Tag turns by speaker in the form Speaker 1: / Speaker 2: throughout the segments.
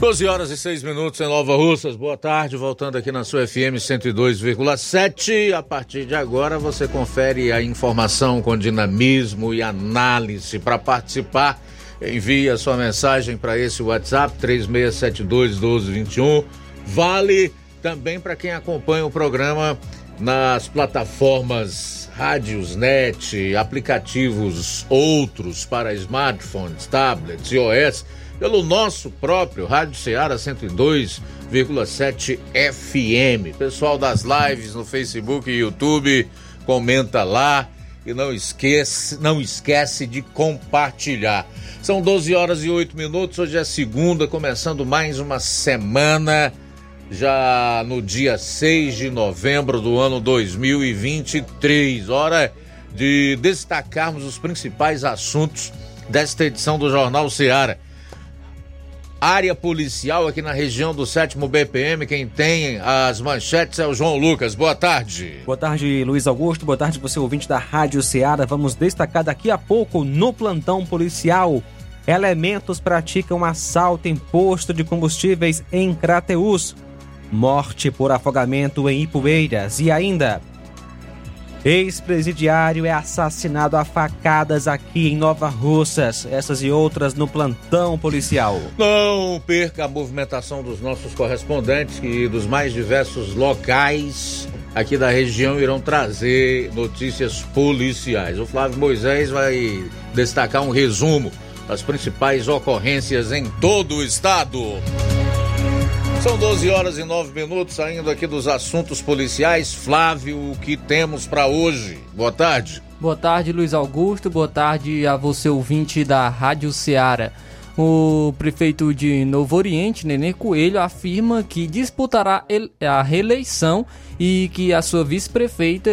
Speaker 1: 12 horas e 6 minutos em Nova Russas. Boa tarde, voltando aqui na sua FM 102,7. A partir de agora você confere a informação com dinamismo e análise. Para participar, envie a sua mensagem para esse WhatsApp 3672 1221. Vale também para quem acompanha o programa nas plataformas rádios, net, aplicativos outros para smartphones, tablets, iOS pelo nosso próprio Rádio Ceará 102,7 FM. Pessoal das lives no Facebook e YouTube, comenta lá e não esquece, não esquece de compartilhar. São 12 horas e 8 minutos, hoje é segunda, começando mais uma semana, já no dia 6 de novembro do ano 2023. Hora de destacarmos os principais assuntos desta edição do Jornal Ceará área policial aqui na região do 7 BPM. Quem tem as manchetes é o João Lucas. Boa tarde.
Speaker 2: Boa tarde, Luiz Augusto. Boa tarde, você ouvinte da Rádio Ceará. Vamos destacar daqui a pouco no plantão policial. Elementos praticam assalto em posto de combustíveis em Crateus. Morte por afogamento em Ipueiras. E ainda, Ex-presidiário é assassinado a facadas aqui em Nova Russas. Essas e outras no plantão policial.
Speaker 1: Não perca a movimentação dos nossos correspondentes que dos mais diversos locais aqui da região irão trazer notícias policiais. O Flávio Moisés vai destacar um resumo das principais ocorrências em todo o estado. São 12 horas e 9 minutos, saindo aqui dos assuntos policiais. Flávio, o que temos para hoje? Boa tarde.
Speaker 3: Boa tarde, Luiz Augusto. Boa tarde a você, ouvinte da Rádio Ceará. O prefeito de Novo Oriente, Nenê Coelho, afirma que disputará a reeleição e que a sua vice-prefeita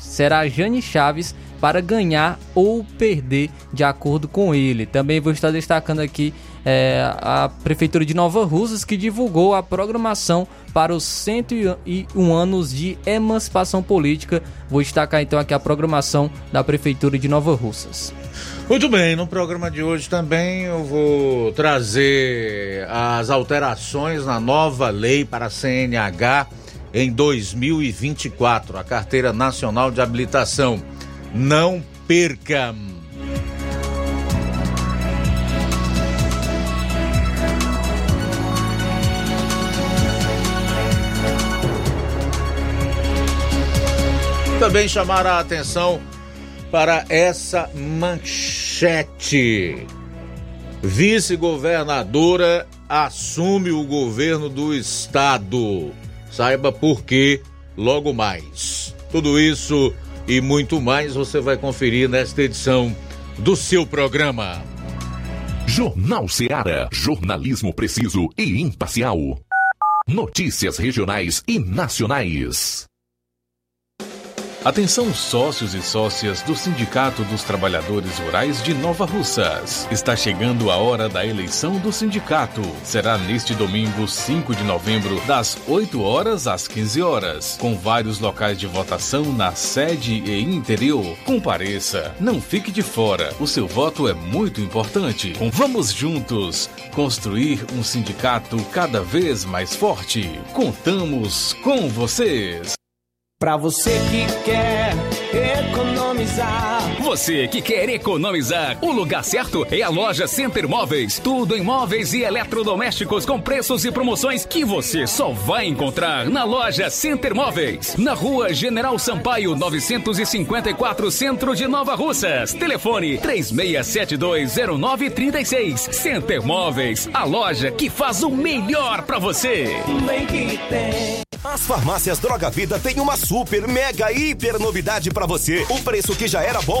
Speaker 3: será Jane Chaves para ganhar ou perder, de acordo com ele. Também vou estar destacando aqui é, a Prefeitura de Nova Russas, que divulgou a programação para os 101 anos de emancipação política. Vou destacar então aqui a programação da Prefeitura de Nova Russas.
Speaker 1: Muito bem, no programa de hoje também eu vou trazer as alterações na nova lei para a CNH em 2024, a Carteira Nacional de Habilitação. Não perca! Também chamar a atenção para essa manchete. Vice-governadora assume o governo do estado. Saiba por quê logo mais. Tudo isso e muito mais você vai conferir nesta edição do seu programa.
Speaker 4: Jornal Ceará, jornalismo preciso e imparcial. Notícias regionais e nacionais. Atenção sócios e sócias do Sindicato dos Trabalhadores Rurais de Nova Russas. Está chegando a hora da eleição do sindicato. Será neste domingo, 5 de novembro, das 8 horas às 15 horas, com vários locais de votação na sede e interior. Compareça, não fique de fora. O seu voto é muito importante. Vamos juntos construir um sindicato cada vez mais forte. Contamos com vocês.
Speaker 5: Para você que quer economizar.
Speaker 6: Você que quer economizar, o lugar certo é a loja Center Móveis. Tudo em móveis e eletrodomésticos com preços e promoções que você só vai encontrar na loja Center Móveis. Na rua General Sampaio, 954, Centro de Nova Russas. Telefone 36720936. Center Móveis, a loja que faz o melhor para você.
Speaker 7: As farmácias Droga Vida têm uma super, mega, hiper novidade para você. O preço que já era bom.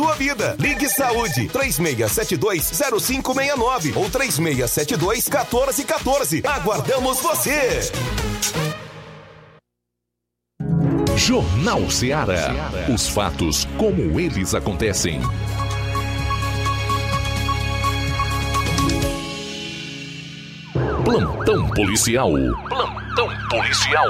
Speaker 7: vida. Ligue Saúde 36720569 ou 36721414. Aguardamos você.
Speaker 8: Jornal Ceará. Os fatos como eles acontecem. Plantão policial. Plantão policial.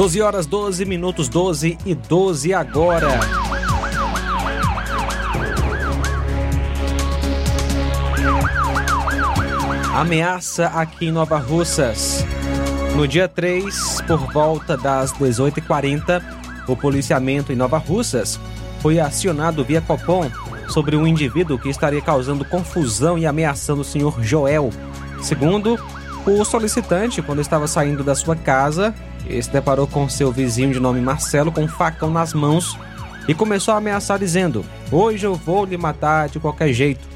Speaker 2: Doze horas, 12 minutos, 12 e 12 agora. Ameaça aqui em Nova Russas. No dia 3, por volta das 18h40, o policiamento em Nova Russas foi acionado via Copom sobre um indivíduo que estaria causando confusão e ameaçando o senhor Joel. Segundo o solicitante, quando estava saindo da sua casa, ele se deparou com seu vizinho de nome Marcelo com um facão nas mãos e começou a ameaçar dizendo: Hoje eu vou lhe matar de qualquer jeito.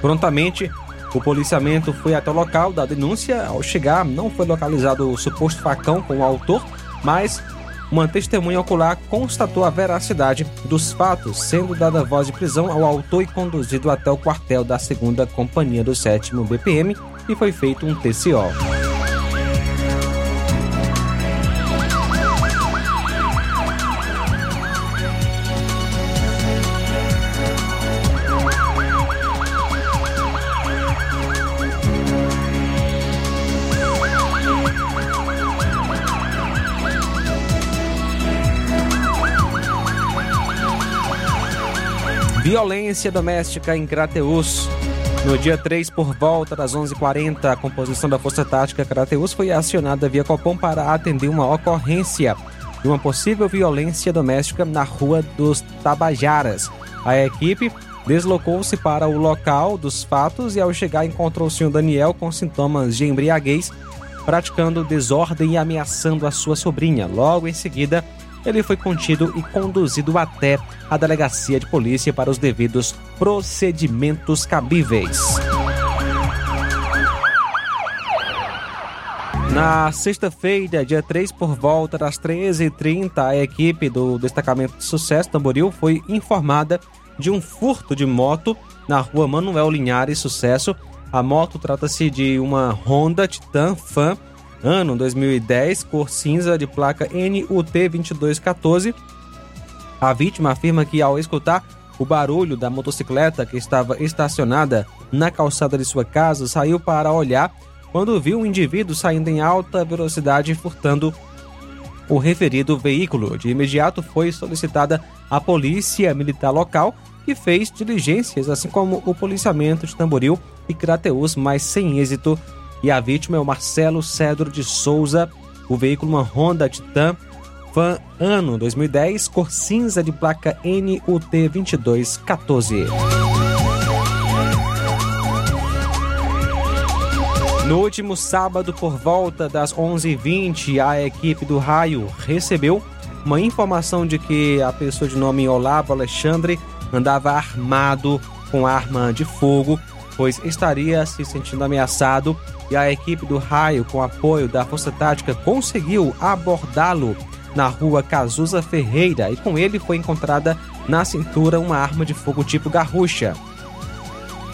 Speaker 2: Prontamente, o policiamento foi até o local da denúncia. Ao chegar, não foi localizado o suposto facão com o autor, mas uma testemunha ocular constatou a veracidade dos fatos, sendo dada voz de prisão ao autor e conduzido até o quartel da segunda companhia do 7 BPM e foi feito um TCO. Violência doméstica em Crateus. No dia 3, por volta das 11h40, a composição da Força Tática Crateus foi acionada via Copom para atender uma ocorrência de uma possível violência doméstica na Rua dos Tabajaras. A equipe deslocou-se para o local dos fatos e, ao chegar, encontrou o senhor Daniel com sintomas de embriaguez, praticando desordem e ameaçando a sua sobrinha. Logo em seguida, ele foi contido e conduzido até a delegacia de polícia para os devidos procedimentos cabíveis. Na sexta-feira, dia 3, por volta das 13h30, a equipe do destacamento de sucesso Tamboril foi informada de um furto de moto na rua Manuel Linhares Sucesso. A moto trata-se de uma Honda Titan Fan ano 2010, cor cinza de placa NUT 2214. A vítima afirma que ao escutar o barulho da motocicleta que estava estacionada na calçada de sua casa, saiu para olhar quando viu um indivíduo saindo em alta velocidade furtando o referido veículo. De imediato foi solicitada a polícia militar local, que fez diligências, assim como o policiamento de Tamboril e Crateus, mas sem êxito e a vítima é o Marcelo Cedro de Souza, o veículo uma Honda Titan Fan ano 2010, cor cinza de placa NUT 2214. No último sábado, por volta das 11h20, a equipe do Raio recebeu uma informação de que a pessoa de nome Olavo Alexandre andava armado com arma de fogo, pois estaria se sentindo ameaçado e a equipe do Raio, com apoio da Força Tática, conseguiu abordá-lo na rua Cazuza Ferreira e com ele foi encontrada na cintura uma arma de fogo tipo garrucha.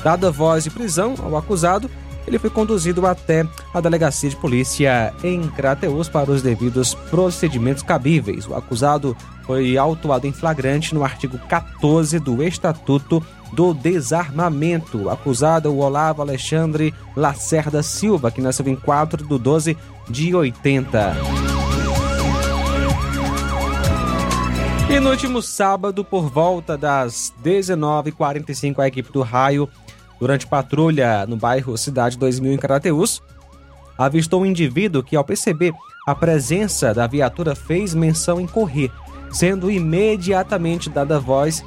Speaker 2: Dada voz de prisão ao acusado, ele foi conduzido até a delegacia de polícia em Crateus para os devidos procedimentos cabíveis. O acusado foi autuado em flagrante no artigo 14 do Estatuto do Desarmamento. O acusado o Olavo Alexandre Lacerda Silva, que nasceu em 4 de 12 de 80. E no último sábado, por volta das 19h45, a equipe do Raio durante patrulha no bairro Cidade 2000 em Carateus, avistou um indivíduo que, ao perceber a presença da viatura, fez menção em correr, sendo imediatamente dada voz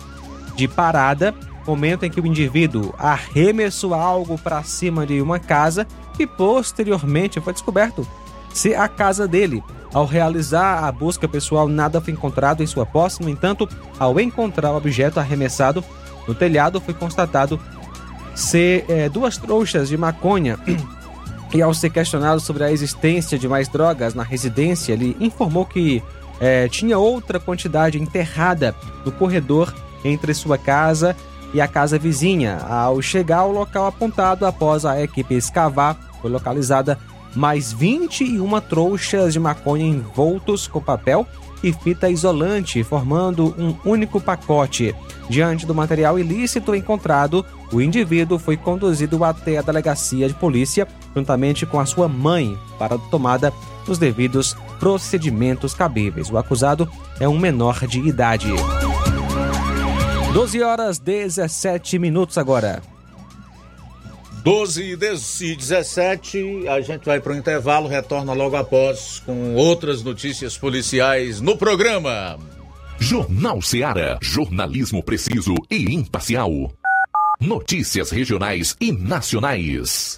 Speaker 2: de parada, momento em que o indivíduo arremessou algo para cima de uma casa e posteriormente foi descoberto ser a casa dele. Ao realizar a busca pessoal, nada foi encontrado em sua posse. No entanto, ao encontrar o objeto arremessado no telhado, foi constatado ser é, duas trouxas de maconha. E ao ser questionado sobre a existência de mais drogas na residência, ele informou que é, tinha outra quantidade enterrada no corredor entre sua casa e a casa vizinha. Ao chegar ao local apontado após a equipe escavar, foi localizada mais 21 trouxas de maconha envoltos com papel e fita isolante, formando um único pacote. Diante do material ilícito encontrado, o indivíduo foi conduzido até a delegacia de polícia, juntamente com a sua mãe, para a tomada dos devidos procedimentos cabíveis. O acusado é um menor de idade. 12 horas 17 minutos agora.
Speaker 1: 12 e 17, a gente vai para o intervalo, retorna logo após com outras notícias policiais no programa.
Speaker 8: Jornal Seara. Jornalismo preciso e imparcial. Notícias regionais e nacionais.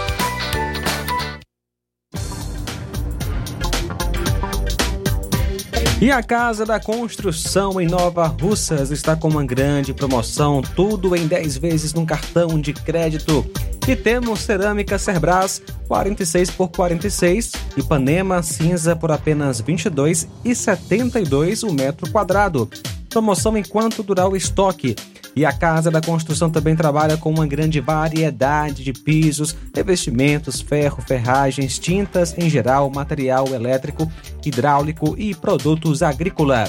Speaker 2: E a Casa da Construção em Nova Russas está com uma grande promoção, tudo em 10 vezes num cartão de crédito. E temos cerâmica Cerbras 46 por 46, Ipanema cinza por apenas 22 e 72 o metro quadrado. Promoção enquanto durar o estoque. E a Casa da Construção também trabalha com uma grande variedade de pisos, revestimentos, ferro, ferragens, tintas em geral, material elétrico, hidráulico e produtos agrícola.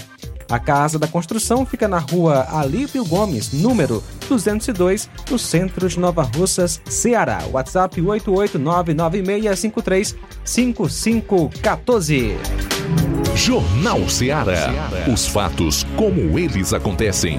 Speaker 2: A Casa da Construção fica na rua Alípio Gomes, número 202, no centro de Nova Russas, Ceará. WhatsApp 88996535514.
Speaker 8: Jornal Ceará. Os fatos como eles acontecem.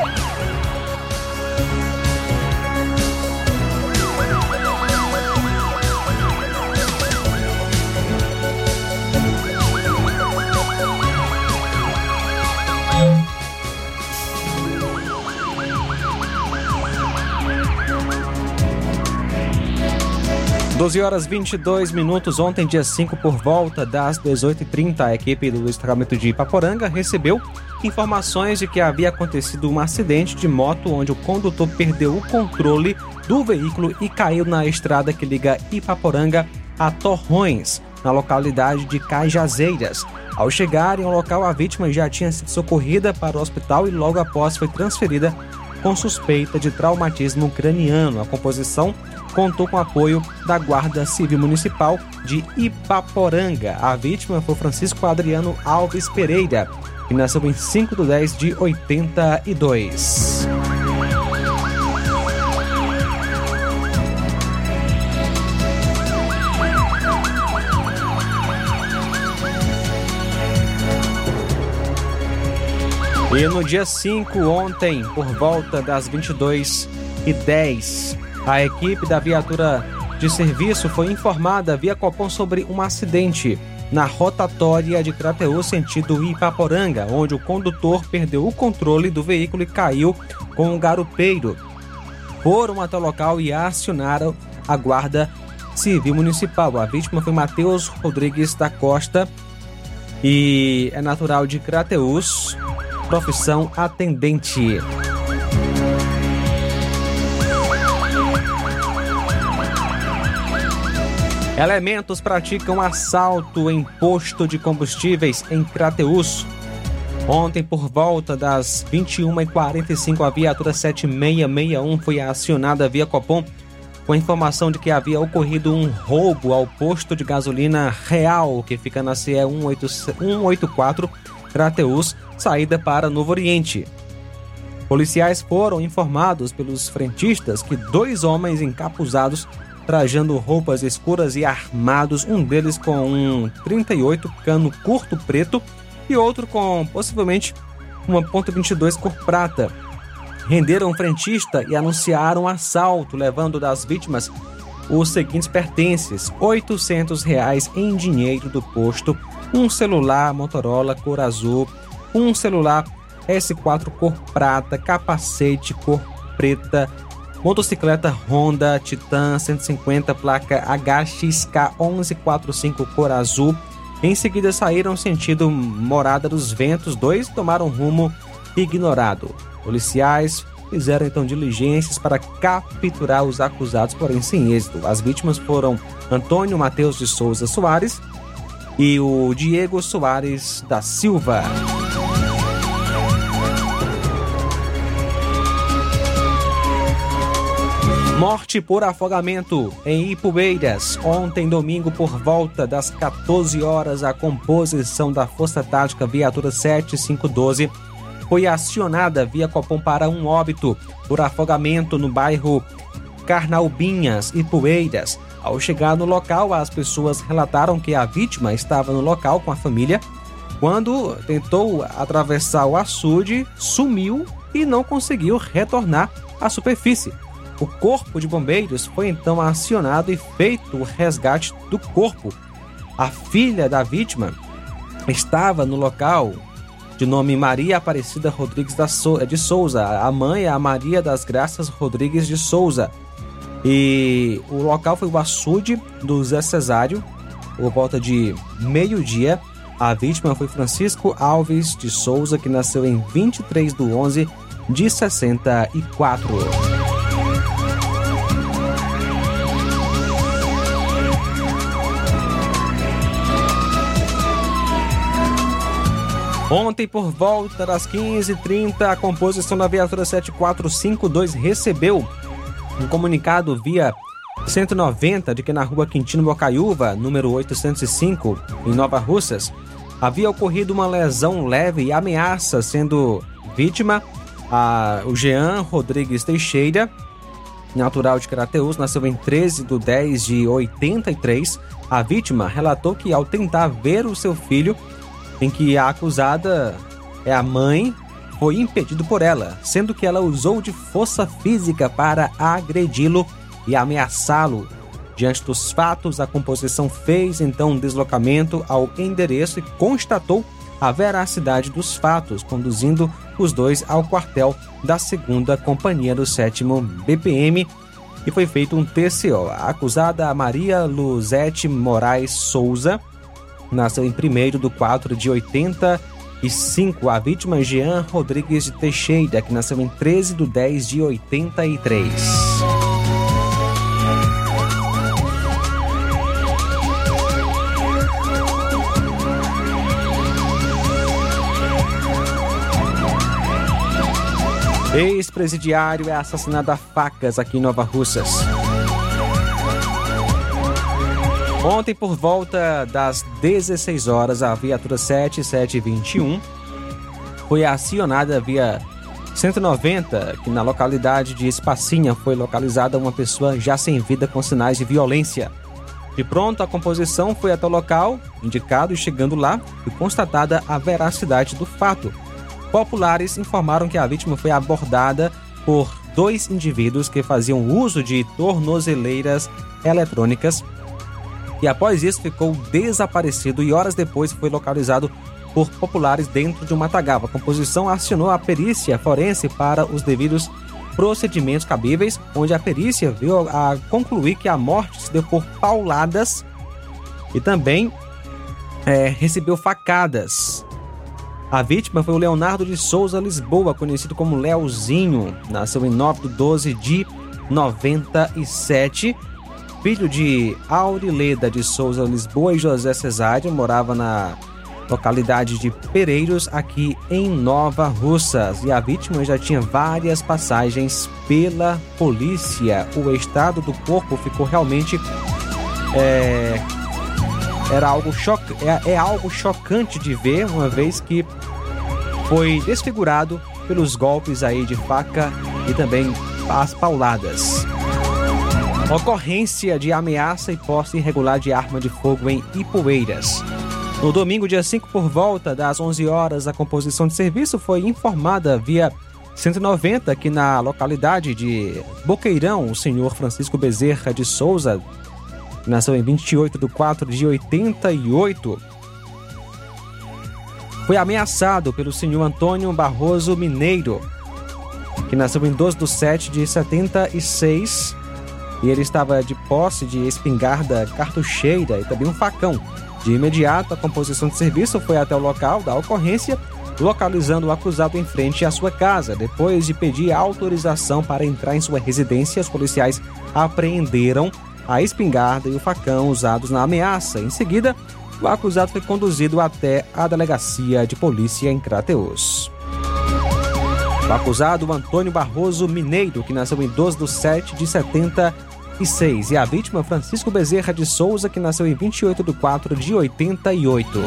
Speaker 2: Doze horas 22 minutos. Ontem, dia 5, por volta das 18h30, a equipe do destacamento de Ipaporanga recebeu informações de que havia acontecido um acidente de moto onde o condutor perdeu o controle do veículo e caiu na estrada que liga Ipaporanga a Torrões, na localidade de Cajazeiras. Ao chegarem ao local, a vítima já tinha sido socorrida para o hospital e logo após foi transferida com suspeita de traumatismo craniano. A composição contou com apoio da Guarda Civil Municipal de Ipaporanga. A vítima foi Francisco Adriano Alves Pereira, que nasceu em 5 de 10 de 82. E no dia 5, ontem, por volta das 22h10, a equipe da viatura de serviço foi informada via Copom sobre um acidente na rotatória de Crateus sentido Ipaporanga, onde o condutor perdeu o controle do veículo e caiu com um garupeiro. Foram até o local e acionaram a guarda civil municipal. A vítima foi Matheus Rodrigues da Costa e é natural de Crateus, profissão atendente. Elementos praticam assalto em posto de combustíveis em Crateus. Ontem, por volta das 21h45, a viatura 7661 foi acionada via Copom com a informação de que havia ocorrido um roubo ao posto de gasolina Real, que fica na CE 184 Crateus, saída para Novo Oriente. Policiais foram informados pelos frentistas que dois homens encapuzados trajando roupas escuras e armados, um deles com um 38 cano curto preto e outro com possivelmente uma ponta .22 cor prata. Renderam o frentista e anunciaram um assalto, levando das vítimas os seguintes pertences: 800 reais em dinheiro do posto, um celular Motorola cor azul, um celular S4 cor prata, capacete cor preta, Motocicleta Honda Titan 150 placa HXK 1145 cor azul. Em seguida saíram sentido Morada dos Ventos, dois tomaram rumo ignorado. Policiais fizeram então diligências para capturar os acusados, porém sem êxito. As vítimas foram Antônio Mateus de Souza Soares e o Diego Soares da Silva. Morte por afogamento em Ipueiras. Ontem, domingo, por volta das 14 horas, a composição da Força Tática Viatura 7512 foi acionada via Copom para um óbito por afogamento no bairro Carnalbinhas e Poeiras. Ao chegar no local, as pessoas relataram que a vítima estava no local com a família. Quando tentou atravessar o açude, sumiu e não conseguiu retornar à superfície. O corpo de bombeiros foi então acionado e feito o resgate do corpo. A filha da vítima estava no local, de nome Maria Aparecida Rodrigues de Souza. A mãe é a Maria das Graças Rodrigues de Souza. E o local foi o açude do Zé Cesário, por volta de meio-dia. A vítima foi Francisco Alves de Souza, que nasceu em 23 de 11 de 64. Ontem, por volta das 15h30, a composição da viatura 7452 recebeu um comunicado via 190 de que na rua Quintino Bocaiúva, número 805, em Nova Russas, havia ocorrido uma lesão leve e ameaça, sendo vítima a, o Jean Rodrigues Teixeira, natural de Carateus, nasceu em 13 de 10 de 83. A vítima relatou que ao tentar ver o seu filho, em que a acusada é a mãe, foi impedido por ela, sendo que ela usou de força física para agredi-lo e ameaçá-lo. Diante dos fatos, a composição fez então um deslocamento ao endereço e constatou a veracidade dos fatos, conduzindo os dois ao quartel da segunda companhia do sétimo BPM e foi feito um TCO. A acusada Maria Luzete Moraes Souza nasceu em 1 de 4 de 85. A vítima Jean Rodrigues de Teixeira, que nasceu em 13 de 10 de 83. Ex-presidiário é assassinado a facas aqui em Nova Russas. Ontem, por volta das 16 horas, a viatura 7721 foi acionada via 190, que na localidade de Espacinha foi localizada uma pessoa já sem vida com sinais de violência. De pronto, a composição foi até o local indicado e chegando lá, foi constatada a veracidade do fato. Populares informaram que a vítima foi abordada por dois indivíduos que faziam uso de tornozeleiras eletrônicas e após isso ficou desaparecido e horas depois foi localizado por populares dentro de uma matagal. A composição acionou a perícia forense para os devidos procedimentos cabíveis, onde a perícia veio a concluir que a morte se deu por pauladas e também é, recebeu facadas. A vítima foi o Leonardo de Souza Lisboa, conhecido como Leozinho. Nasceu em 9 de 12 de 97 filho de Aurileda de Souza Lisboa e José Cesário, morava na localidade de Pereiros, aqui em Nova Russas. E a vítima já tinha várias passagens pela polícia. O estado do corpo ficou realmente. É, era algo choc, é, é algo chocante de ver, uma vez que foi desfigurado pelos golpes aí de faca e também as pauladas. Ocorrência de ameaça e posse irregular de arma de fogo em Ipueiras. No domingo, dia 5, por volta das 11 horas, a composição de serviço foi informada via 190 que na localidade de Boqueirão, o senhor Francisco Bezerra de Souza, nasceu em 28 de 4 de 88, foi ameaçado pelo senhor Antônio Barroso Mineiro, que nasceu em 12 de 7 de 76 e ele estava de posse de espingarda cartucheira e também um facão. De imediato, a composição de serviço foi até o local da ocorrência localizando o acusado em frente à sua casa. Depois de pedir autorização para entrar em sua residência, os policiais apreenderam a espingarda e o facão usados na ameaça. Em seguida, o acusado foi conduzido até a delegacia de polícia em Crateus. O acusado, Antônio Barroso Mineiro, que nasceu em 12 de 7 de 76, e a vítima, Francisco Bezerra de Souza, que nasceu em 28 de 4 de 88.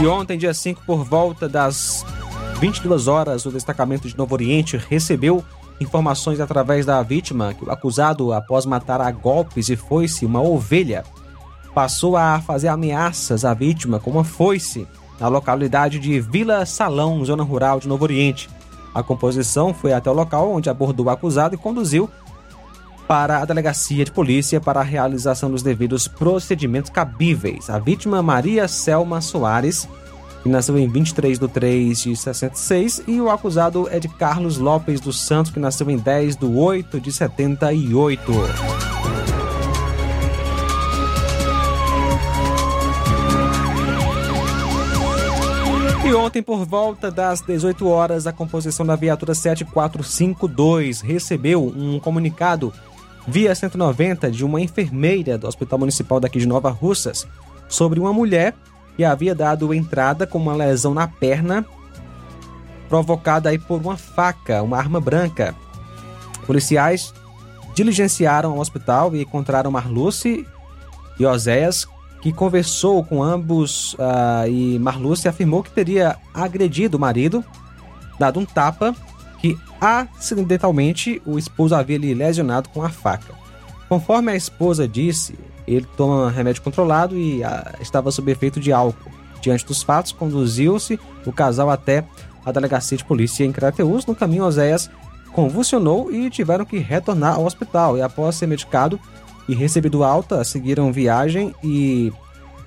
Speaker 2: E ontem, dia 5, por volta das 22 horas, o destacamento de Novo Oriente recebeu informações através da vítima que o acusado, após matar a golpes e foice uma ovelha, passou a fazer ameaças à vítima com uma foice na localidade de Vila Salão, zona rural de Novo Oriente. A composição foi até o local onde abordou o acusado e conduziu para a delegacia de polícia para a realização dos devidos procedimentos cabíveis. A vítima Maria Selma Soares, que nasceu em 23 de 3 de 66, e o acusado é de Carlos Lopes dos Santos, que nasceu em 10 de 8 de 78. E ontem, por volta das 18 horas, a composição da viatura 7452 recebeu um comunicado via 190 de uma enfermeira do Hospital Municipal daqui de Nova Russas sobre uma mulher que havia dado entrada com uma lesão na perna provocada aí por uma faca, uma arma branca. Policiais diligenciaram o hospital e encontraram Marluce e Oséias, que conversou com ambos uh, e Marluce afirmou que teria agredido o marido, dado um tapa que acidentalmente o esposo havia lhe lesionado com a faca. Conforme a esposa disse, ele toma remédio controlado e ah, estava sob efeito de álcool. Diante dos fatos, conduziu-se o casal até a delegacia de polícia em Crateus. No caminho, Oséias convulsionou e tiveram que retornar ao hospital. E após ser medicado e recebido alta, seguiram viagem e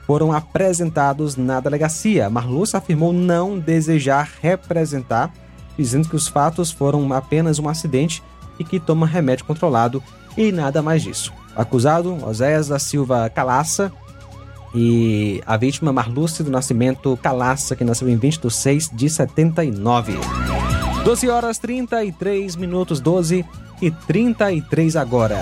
Speaker 2: foram apresentados na delegacia. Marluz afirmou não desejar representar dizendo que os fatos foram apenas um acidente e que toma remédio controlado e nada mais disso. Acusado, Oséias da Silva Calaça, e a vítima Marluce do Nascimento Calaça, que nasceu em 20 de 6 de 79. 12 horas 33 minutos, 12 e 33 agora.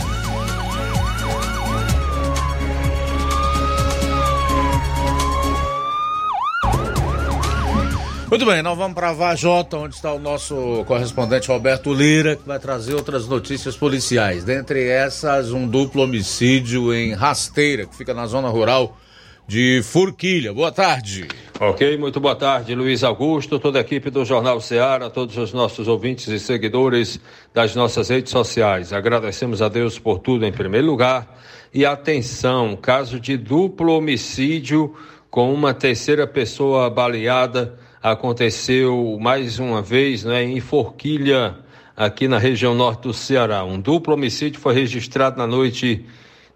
Speaker 1: Muito bem, nós vamos para Vajota, onde está o nosso correspondente Roberto Lira, que vai trazer outras notícias policiais. Dentre essas, um duplo homicídio em Rasteira, que fica na zona rural de Furquilha. Boa tarde.
Speaker 9: Ok, muito boa tarde, Luiz Augusto, toda a equipe do Jornal Ceará, todos os nossos ouvintes e seguidores das nossas redes sociais. Agradecemos a Deus por tudo em primeiro lugar. E atenção, caso de duplo homicídio com uma terceira pessoa baleada aconteceu mais uma vez né, em Forquilha, aqui na região norte do Ceará. Um duplo homicídio foi registrado na noite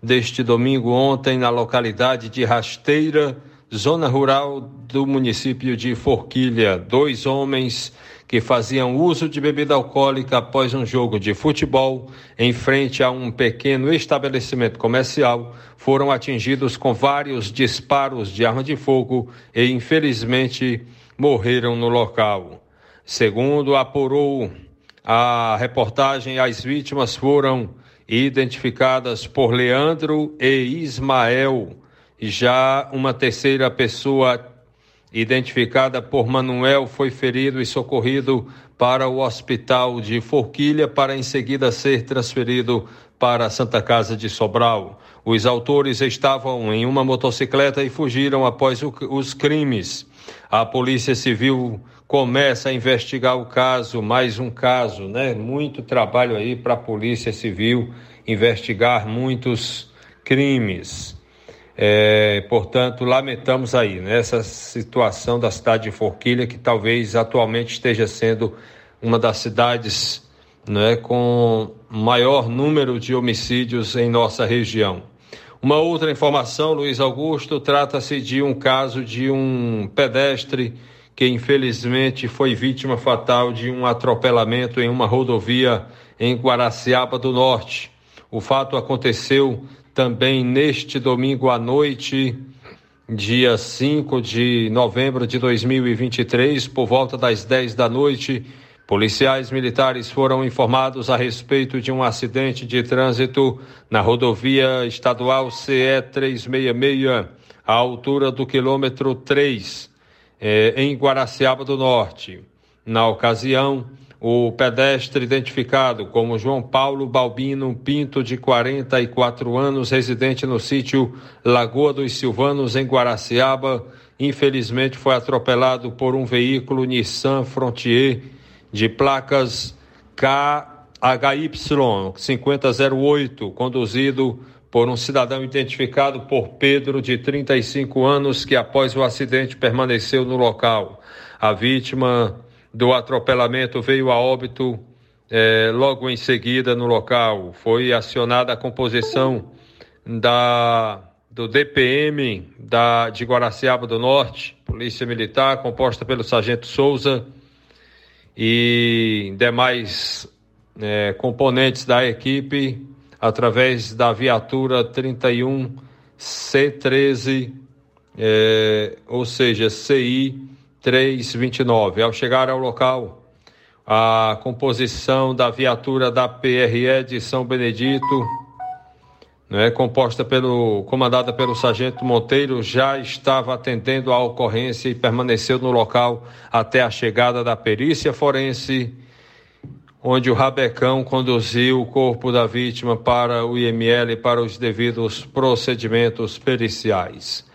Speaker 9: deste domingo ontem na localidade de Rasteira, zona rural do município de Forquilha. Dois homens que faziam uso de bebida alcoólica após um jogo de futebol em frente a um pequeno estabelecimento comercial foram atingidos com vários disparos de arma de fogo e, infelizmente, morreram no local. Segundo apurou a reportagem, as vítimas foram identificadas por Leandro e Ismael. Já uma terceira pessoa, identificada por Manuel, foi ferido e socorrido para o hospital de Forquilha, para em seguida ser transferido para a Santa Casa de Sobral. Os autores estavam em uma motocicleta e fugiram após o, os crimes. A Polícia Civil começa a investigar o caso, mais um caso, né? Muito trabalho aí para a Polícia Civil investigar muitos crimes. É, portanto, lamentamos aí nessa né, situação da cidade de Forquilha, que talvez atualmente esteja sendo uma das cidades né, com maior número de homicídios em nossa região. Uma outra informação, Luiz Augusto, trata-se de um caso de um pedestre que infelizmente foi vítima fatal de um atropelamento em uma rodovia em Guaraciaba do Norte. O fato aconteceu também neste domingo à noite, dia 5 de novembro de 2023, por volta das 10 da noite. Policiais militares foram informados a respeito de um acidente de trânsito na rodovia estadual CE 366, à altura do quilômetro 3, eh, em Guaraciaba do Norte. Na ocasião, o pedestre identificado como João Paulo Balbino Pinto, de 44 anos, residente no sítio Lagoa dos Silvanos, em Guaraciaba, infelizmente foi atropelado por um veículo Nissan Frontier de placas KHY 5008, conduzido por um cidadão identificado por Pedro, de 35 anos, que após o acidente permaneceu no local. A vítima do atropelamento veio a óbito eh, logo em seguida no local. Foi acionada a composição da, do DPM da, de Guaraciaba do Norte, Polícia Militar, composta pelo Sargento Souza e demais eh, componentes da equipe, através da viatura 31 C13, eh, ou seja, CI 329. Ao chegar ao local, a composição da viatura da PRE de São Benedito, né, composta pelo comandada pelo sargento Monteiro, já estava atendendo à ocorrência e permaneceu no local até a chegada da perícia forense, onde o Rabecão conduziu o corpo da vítima para o IML para os devidos procedimentos periciais.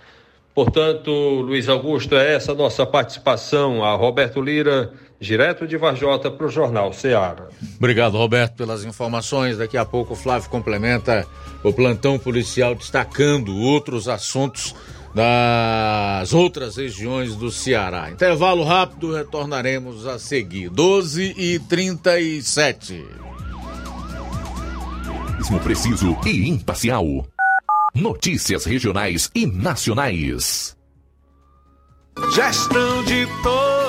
Speaker 9: Portanto, Luiz Augusto, é essa nossa participação. A Roberto Lira, direto de Varjota, para o Jornal Ceará.
Speaker 1: Obrigado, Roberto, pelas informações. Daqui a pouco o Flávio complementa o plantão policial destacando outros assuntos das outras regiões do Ceará. Intervalo rápido, retornaremos a seguir. 12 e 37.
Speaker 8: Preciso e imparcial. Notícias regionais e nacionais.
Speaker 5: Gestão de todos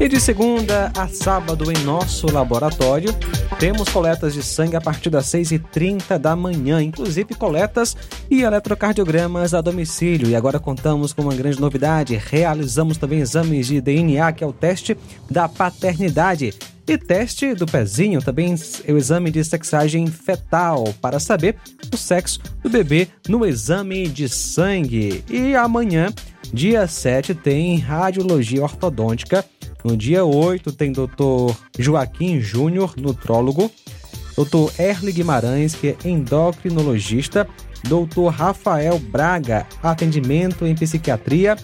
Speaker 2: E de segunda a sábado em nosso laboratório, temos coletas de sangue a partir das 6h30 da manhã, inclusive coletas e eletrocardiogramas a domicílio. E agora contamos com uma grande novidade: realizamos também exames de DNA, que é o teste da paternidade. E teste do pezinho, também o exame de sexagem fetal, para saber o sexo do bebê no exame de sangue. E amanhã, dia 7, tem radiologia ortodôntica. No dia 8, tem Dr. Joaquim Júnior, nutrólogo. Dr. Erle Guimarães, que é endocrinologista. Dr. Rafael Braga, atendimento em psiquiatria.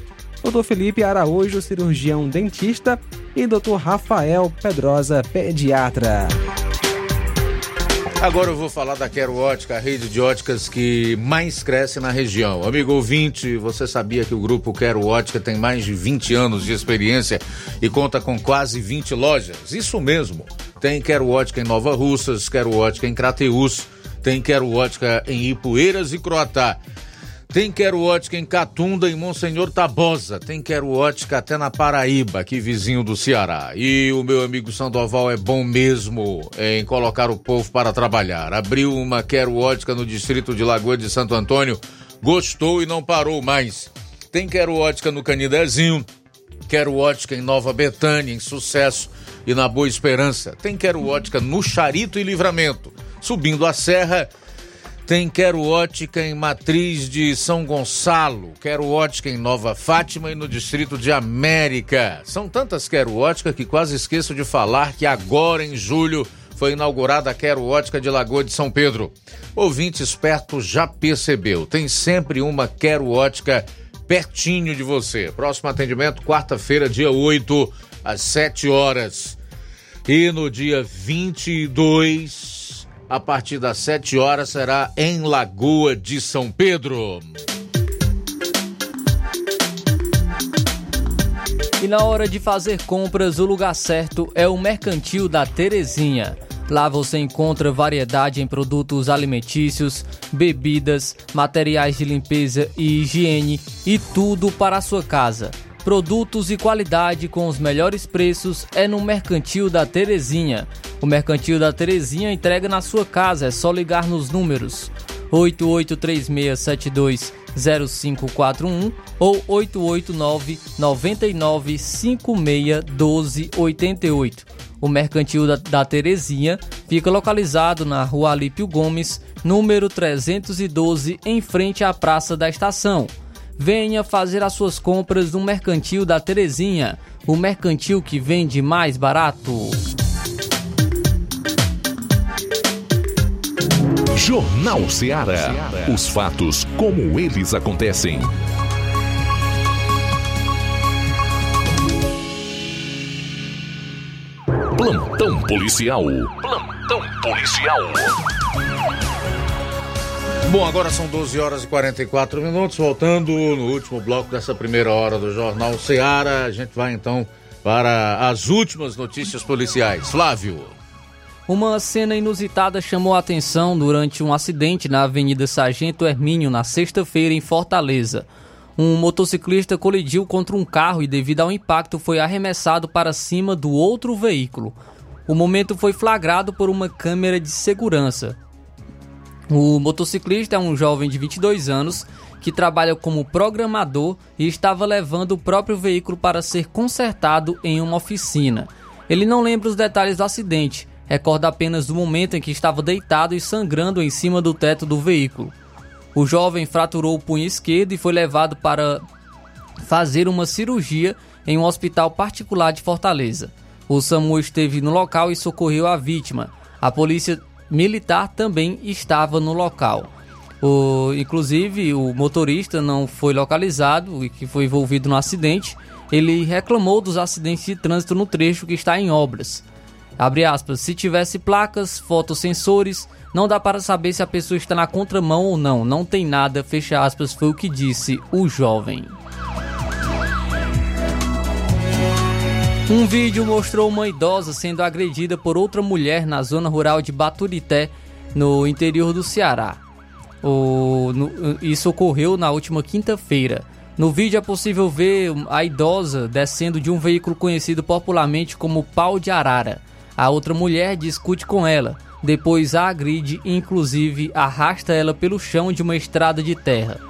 Speaker 2: Dr. Felipe Araújo, cirurgião dentista. e Dr. Rafael Pedrosa, pediatra.
Speaker 1: Agora eu vou falar da Quero Ótica, a rede de óticas que mais cresce na região. Amigo ouvinte, você sabia que o grupo Quero Ótica tem mais de 20 anos de experiência e conta com quase 20 lojas? Isso mesmo. Tem Quero Ótica em Nova Russas, Quero Ótica em Crateús, tem Quero Ótica em Ipueiras e Croatá. Tem Quero Ótica em Catunda e Monsenhor Tabosa. Tem Quero Ótica até na Paraíba, aqui vizinho do Ceará. E o meu amigo Sandoval é bom mesmo em colocar o povo para trabalhar. Abriu uma Quero Ótica no distrito de Lagoa de Santo Antônio, gostou e não parou mais. Tem Quero Ótica no Canidezinho, Quero Ótica em Nova Betânia, em Sucesso e na Boa Esperança. Tem Quero Ótica no Charito e Livramento. Subindo a serra, tem Quero Ótica em Matriz de São Gonçalo, Quero Ótica em Nova Fátima e no Distrito de América. São tantas Quero Ótica que quase esqueço de falar que agora em julho foi inaugurada a Quero Ótica de Lagoa de São Pedro. Ouvinte esperto já percebeu, tem sempre uma Quero Ótica pertinho de você. Próximo atendimento, quarta-feira, dia 8, às 7 horas. E no dia 22 a partir das 7 horas será em Lagoa de São Pedro.
Speaker 3: E na hora de fazer compras, o lugar certo é o Mercantil da Terezinha. Lá você encontra variedade em produtos alimentícios, bebidas, materiais de limpeza e higiene e tudo para a sua casa. Produtos e qualidade com os melhores preços é no Mercantil da Terezinha. O Mercantil da Terezinha entrega na sua casa, é só ligar nos números 8836720541 ou 889 99561288. O Mercantil da, da Terezinha fica localizado na Rua Alípio Gomes, número 312, em frente à Praça da Estação. Venha fazer as suas compras no Mercantil da Terezinha, o mercantil que vende mais barato.
Speaker 8: Jornal Ceará. Os fatos como eles acontecem. Plantão policial. Plantão policial.
Speaker 1: Bom, agora são 12 horas e 44 minutos. Voltando no último bloco dessa primeira hora do Jornal Ceará, a gente vai então para as últimas notícias policiais. Flávio.
Speaker 3: Uma cena inusitada chamou a atenção durante um acidente na Avenida Sargento Hermínio na sexta-feira em Fortaleza. Um motociclista colidiu contra um carro e, devido ao impacto, foi arremessado para cima do outro veículo. O momento foi flagrado por uma câmera de segurança. O motociclista é um jovem de 22 anos que trabalha como programador e estava levando o próprio veículo para ser consertado em uma oficina. Ele não lembra os detalhes do acidente, recorda apenas do momento em que estava deitado e sangrando em cima do teto do veículo. O jovem fraturou o punho esquerdo e foi levado para fazer uma cirurgia em um hospital particular de Fortaleza. O SAMU esteve no local e socorreu a vítima. A polícia militar também estava no local. O, inclusive, o motorista não foi localizado e que foi envolvido no acidente. Ele reclamou dos acidentes de trânsito no trecho que está em obras. Aspas, se tivesse placas, fotossensores, não dá para saber se a pessoa está na contramão ou não. Não tem nada, fecha aspas, foi o que disse o jovem. Um vídeo mostrou uma idosa sendo agredida por outra mulher na zona rural de Baturité, no interior do Ceará. O, no, isso ocorreu na última quinta-feira. No vídeo é possível ver a idosa descendo de um veículo conhecido popularmente como pau de arara. A outra mulher discute com ela, depois a agride e inclusive arrasta ela pelo chão de uma estrada de terra.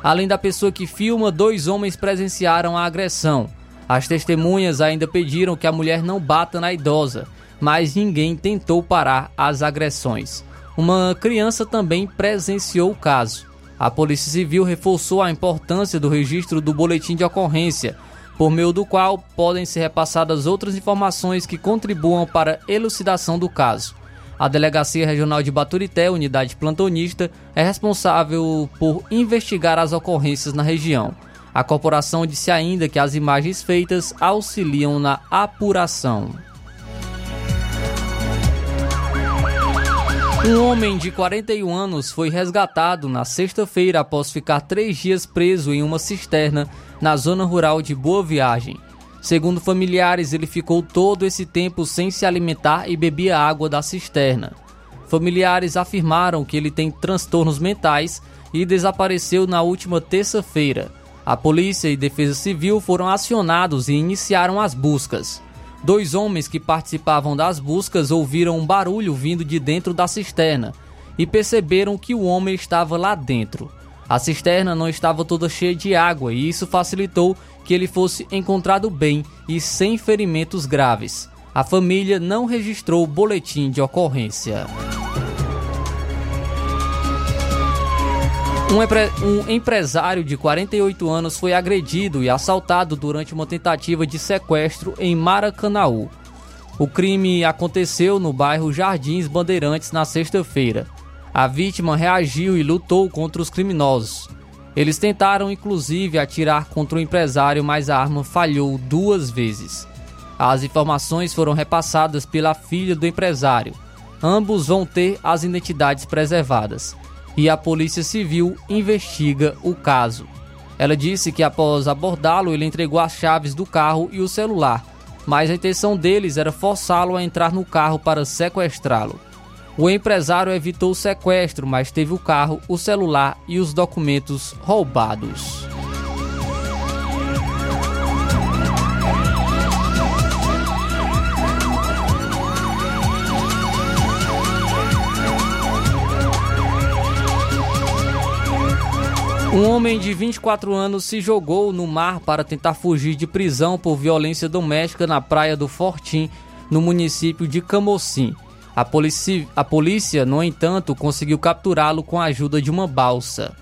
Speaker 3: Além da pessoa que filma, dois homens presenciaram a agressão. As testemunhas ainda pediram que a mulher não bata na idosa, mas ninguém tentou parar as agressões. Uma criança também presenciou o caso. A Polícia Civil reforçou a importância do registro do boletim de ocorrência, por meio do qual podem ser repassadas outras informações que contribuam para a elucidação do caso. A Delegacia Regional de Baturité, unidade plantonista, é responsável por investigar as ocorrências na região. A corporação disse ainda que as imagens feitas auxiliam na apuração. Um homem de 41 anos foi resgatado na sexta-feira após ficar três dias preso em uma cisterna na zona rural de Boa Viagem. Segundo familiares, ele ficou todo esse tempo sem se alimentar e bebia água da cisterna. Familiares afirmaram que ele tem transtornos mentais e desapareceu na última terça-feira. A polícia e defesa civil foram acionados e iniciaram as buscas. Dois homens que participavam das buscas ouviram um barulho vindo de dentro da cisterna e perceberam que o homem estava lá dentro. A cisterna não estava toda cheia de água e isso facilitou que ele fosse encontrado bem e sem ferimentos graves. A família não registrou boletim de ocorrência. Um, empre empresário de 48 anos foi agredido e assaltado durante uma tentativa de sequestro em Maracanaú. O crime aconteceu no bairro Jardins Bandeirantes na sexta-feira. A vítima reagiu e lutou contra os criminosos. Eles tentaram inclusive atirar contra o empresário, mas a arma falhou duas vezes. As informações foram repassadas pela filha do empresário. Ambos vão ter as identidades preservadas e a Polícia Civil investiga o caso. Ela disse que após abordá-lo, ele entregou as chaves do carro e o celular, mas a intenção deles era forçá-lo a entrar no carro para sequestrá-lo. O empresário evitou o sequestro, mas teve o carro, o celular e os documentos roubados. Um homem de 24 anos se jogou no mar para tentar fugir de prisão por violência doméstica na praia do Fortim, no município de Camocim. A polícia, a polícia, no entanto, conseguiu capturá-lo com a ajuda de uma balsa.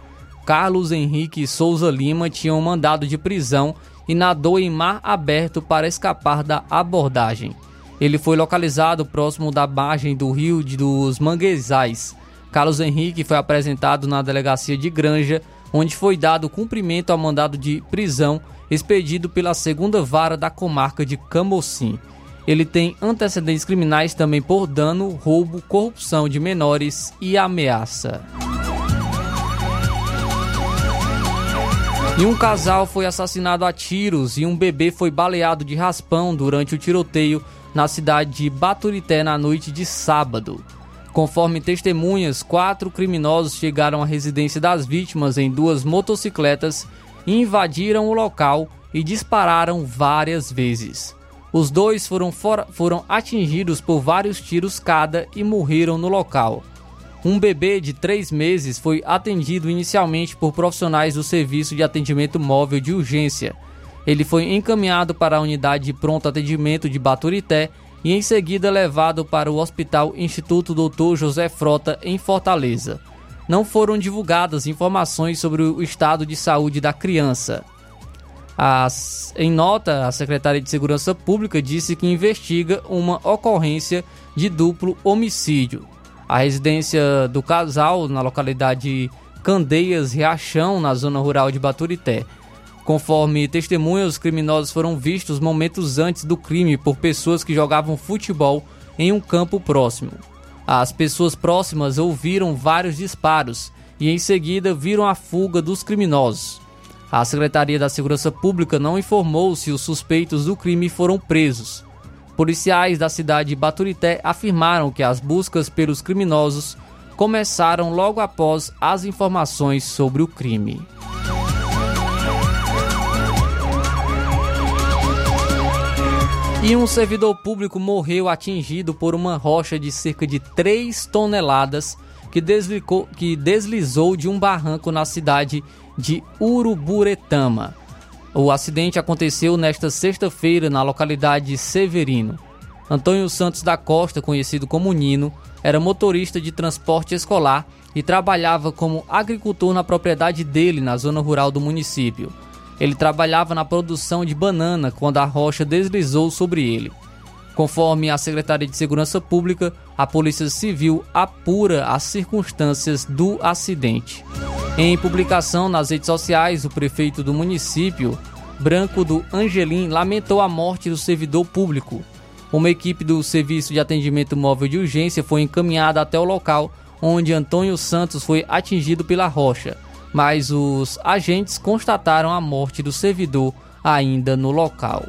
Speaker 3: Carlos Henrique Souza Lima tinha um mandado de prisão e nadou em mar aberto para escapar da abordagem. Ele foi localizado próximo da margem do rio dos Manguezais. Carlos Henrique foi apresentado na delegacia de Granja onde foi dado cumprimento ao mandado de prisão expedido pela segunda vara da comarca de Camocim. Ele tem antecedentes criminais também por dano, roubo, corrupção de menores e ameaça. E um casal foi assassinado a tiros e um bebê foi baleado de raspão durante o tiroteio na cidade de Baturité na noite de sábado. Conforme testemunhas, quatro criminosos chegaram à residência das vítimas em duas motocicletas, invadiram o local e dispararam várias vezes. Os dois foram, fora, foram atingidos por vários tiros cada e morreram no local. Um bebê de três meses foi atendido inicialmente por profissionais do Serviço de Atendimento Móvel de Urgência. Ele foi encaminhado para a unidade de pronto atendimento de Baturité e em seguida levado para o Hospital Instituto Dr. José Frota, em Fortaleza. Não foram divulgadas informações sobre o estado de saúde da criança. As, em nota, a Secretaria de Segurança Pública disse que investiga uma ocorrência de duplo homicídio. A residência do casal, na localidade Candeias Riachão, na zona rural de Baturité, Conforme testemunhas, os criminosos foram vistos momentos antes do crime por pessoas que jogavam futebol em um campo próximo. As pessoas próximas ouviram vários disparos e em seguida viram a fuga dos criminosos. A Secretaria da Segurança Pública não informou se os suspeitos do crime foram presos. Policiais da cidade de Baturité afirmaram que as buscas pelos criminosos começaram logo após as informações sobre o crime. E um servidor público morreu atingido por uma rocha de cerca de 3 toneladas que, deslicou, que deslizou de um barranco na cidade de Uruburetama. O acidente aconteceu nesta sexta-feira na localidade de Severino. Antônio Santos da Costa, conhecido como Nino, era motorista de transporte escolar e trabalhava como agricultor na propriedade dele na zona rural do município. Ele trabalhava na produção de banana quando a rocha deslizou sobre ele. Conforme a Secretaria de Segurança Pública, a Polícia Civil apura as circunstâncias do acidente. Em publicação nas redes sociais, o prefeito do município, Branco do Angelim, lamentou a morte do servidor público. Uma equipe do Serviço de Atendimento Móvel de Urgência foi encaminhada até o local onde Antônio Santos foi atingido pela rocha, mas os agentes constataram a morte do servidor ainda no local.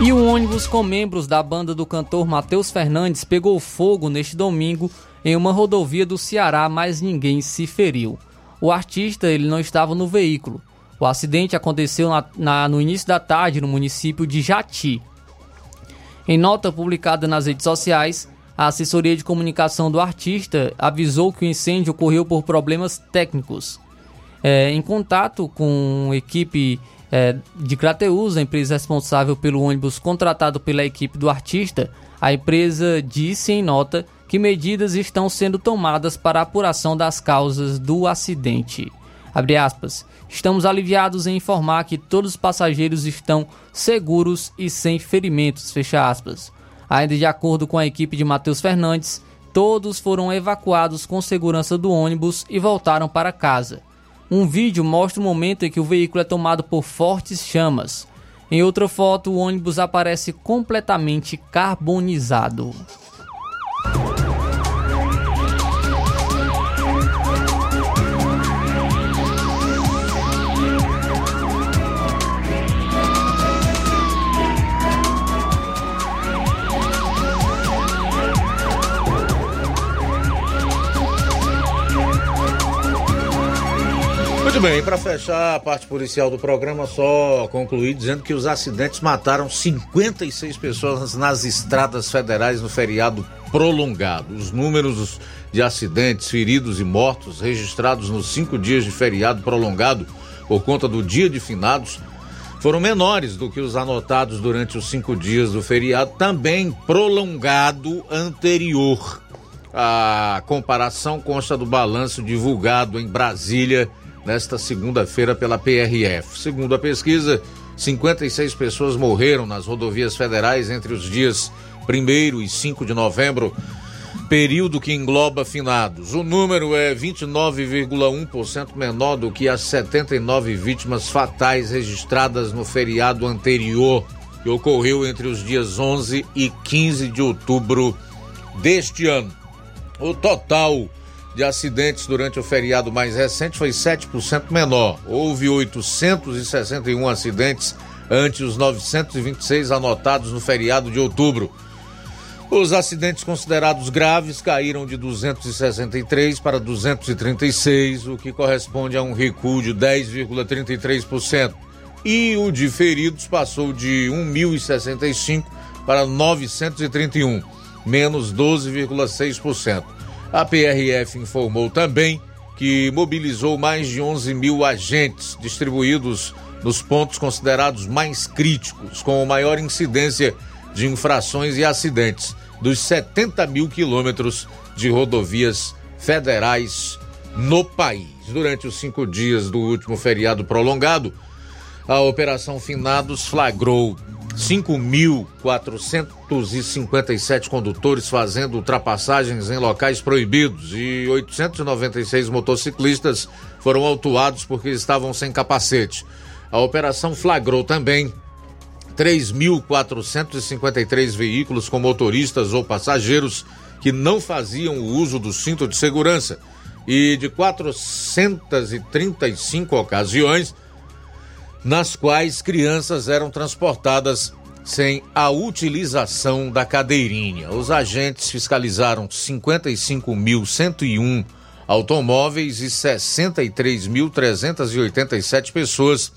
Speaker 3: E o ônibus com membros da banda do cantor Matheus Fernandes pegou fogo neste domingo em uma rodovia do Ceará, mas ninguém se feriu. O artista ele não estava no veículo. O acidente aconteceu na, na, no início da tarde no município de Jati. Em nota publicada nas redes sociais, a assessoria de comunicação do artista avisou que o incêndio ocorreu por problemas técnicos. É, em contato com a equipe é, de Crateus, a empresa responsável pelo ônibus contratado pela equipe do artista, a empresa disse em nota que medidas estão sendo tomadas para apuração das causas do acidente. Aspas, Estamos aliviados em informar que todos os passageiros estão seguros e sem ferimentos. Fecha aspas. Ainda de acordo com a equipe de Matheus Fernandes, todos foram evacuados com segurança do ônibus e voltaram para casa. Um vídeo mostra o momento em que o veículo é tomado por fortes chamas. Em outra foto, o ônibus aparece completamente carbonizado.
Speaker 1: Bem, para fechar a parte policial do programa, só concluir dizendo que os acidentes mataram 56 pessoas nas estradas federais no feriado prolongado. Os números de acidentes, feridos e mortos registrados nos cinco dias de feriado prolongado por conta do dia de finados foram menores do que os anotados durante os cinco dias do feriado, também prolongado anterior. A comparação consta do balanço divulgado em Brasília nesta segunda-feira pela PRF. Segundo a pesquisa, 56 pessoas morreram nas rodovias federais entre os dias 1 e 5 de novembro, período que engloba finados. O número é 29,1% menor do que as 79 vítimas fatais registradas no feriado anterior, que ocorreu entre os dias 11 e 15 de outubro deste ano. O total de acidentes durante o feriado mais recente foi 7% menor. Houve 861 acidentes ante os 926 anotados no feriado de outubro. Os acidentes considerados graves caíram de 263 para 236, o que corresponde a um recuo de 10,33%. E o de feridos passou de 1.065 para 931, menos 12,6%. A PRF informou também que mobilizou mais de 11 mil agentes distribuídos nos pontos considerados mais críticos, com maior incidência de infrações e acidentes dos 70 mil quilômetros de rodovias federais no país. Durante os cinco dias do último feriado prolongado, a Operação Finados flagrou 5.457 condutores fazendo ultrapassagens em locais proibidos e 896 motociclistas foram autuados porque estavam sem capacete. A operação flagrou também 3.453 veículos com motoristas ou passageiros que não faziam o uso do cinto de segurança e de 435 ocasiões nas quais crianças eram transportadas sem a utilização da cadeirinha. Os agentes fiscalizaram 55.101 automóveis e 63.387 pessoas,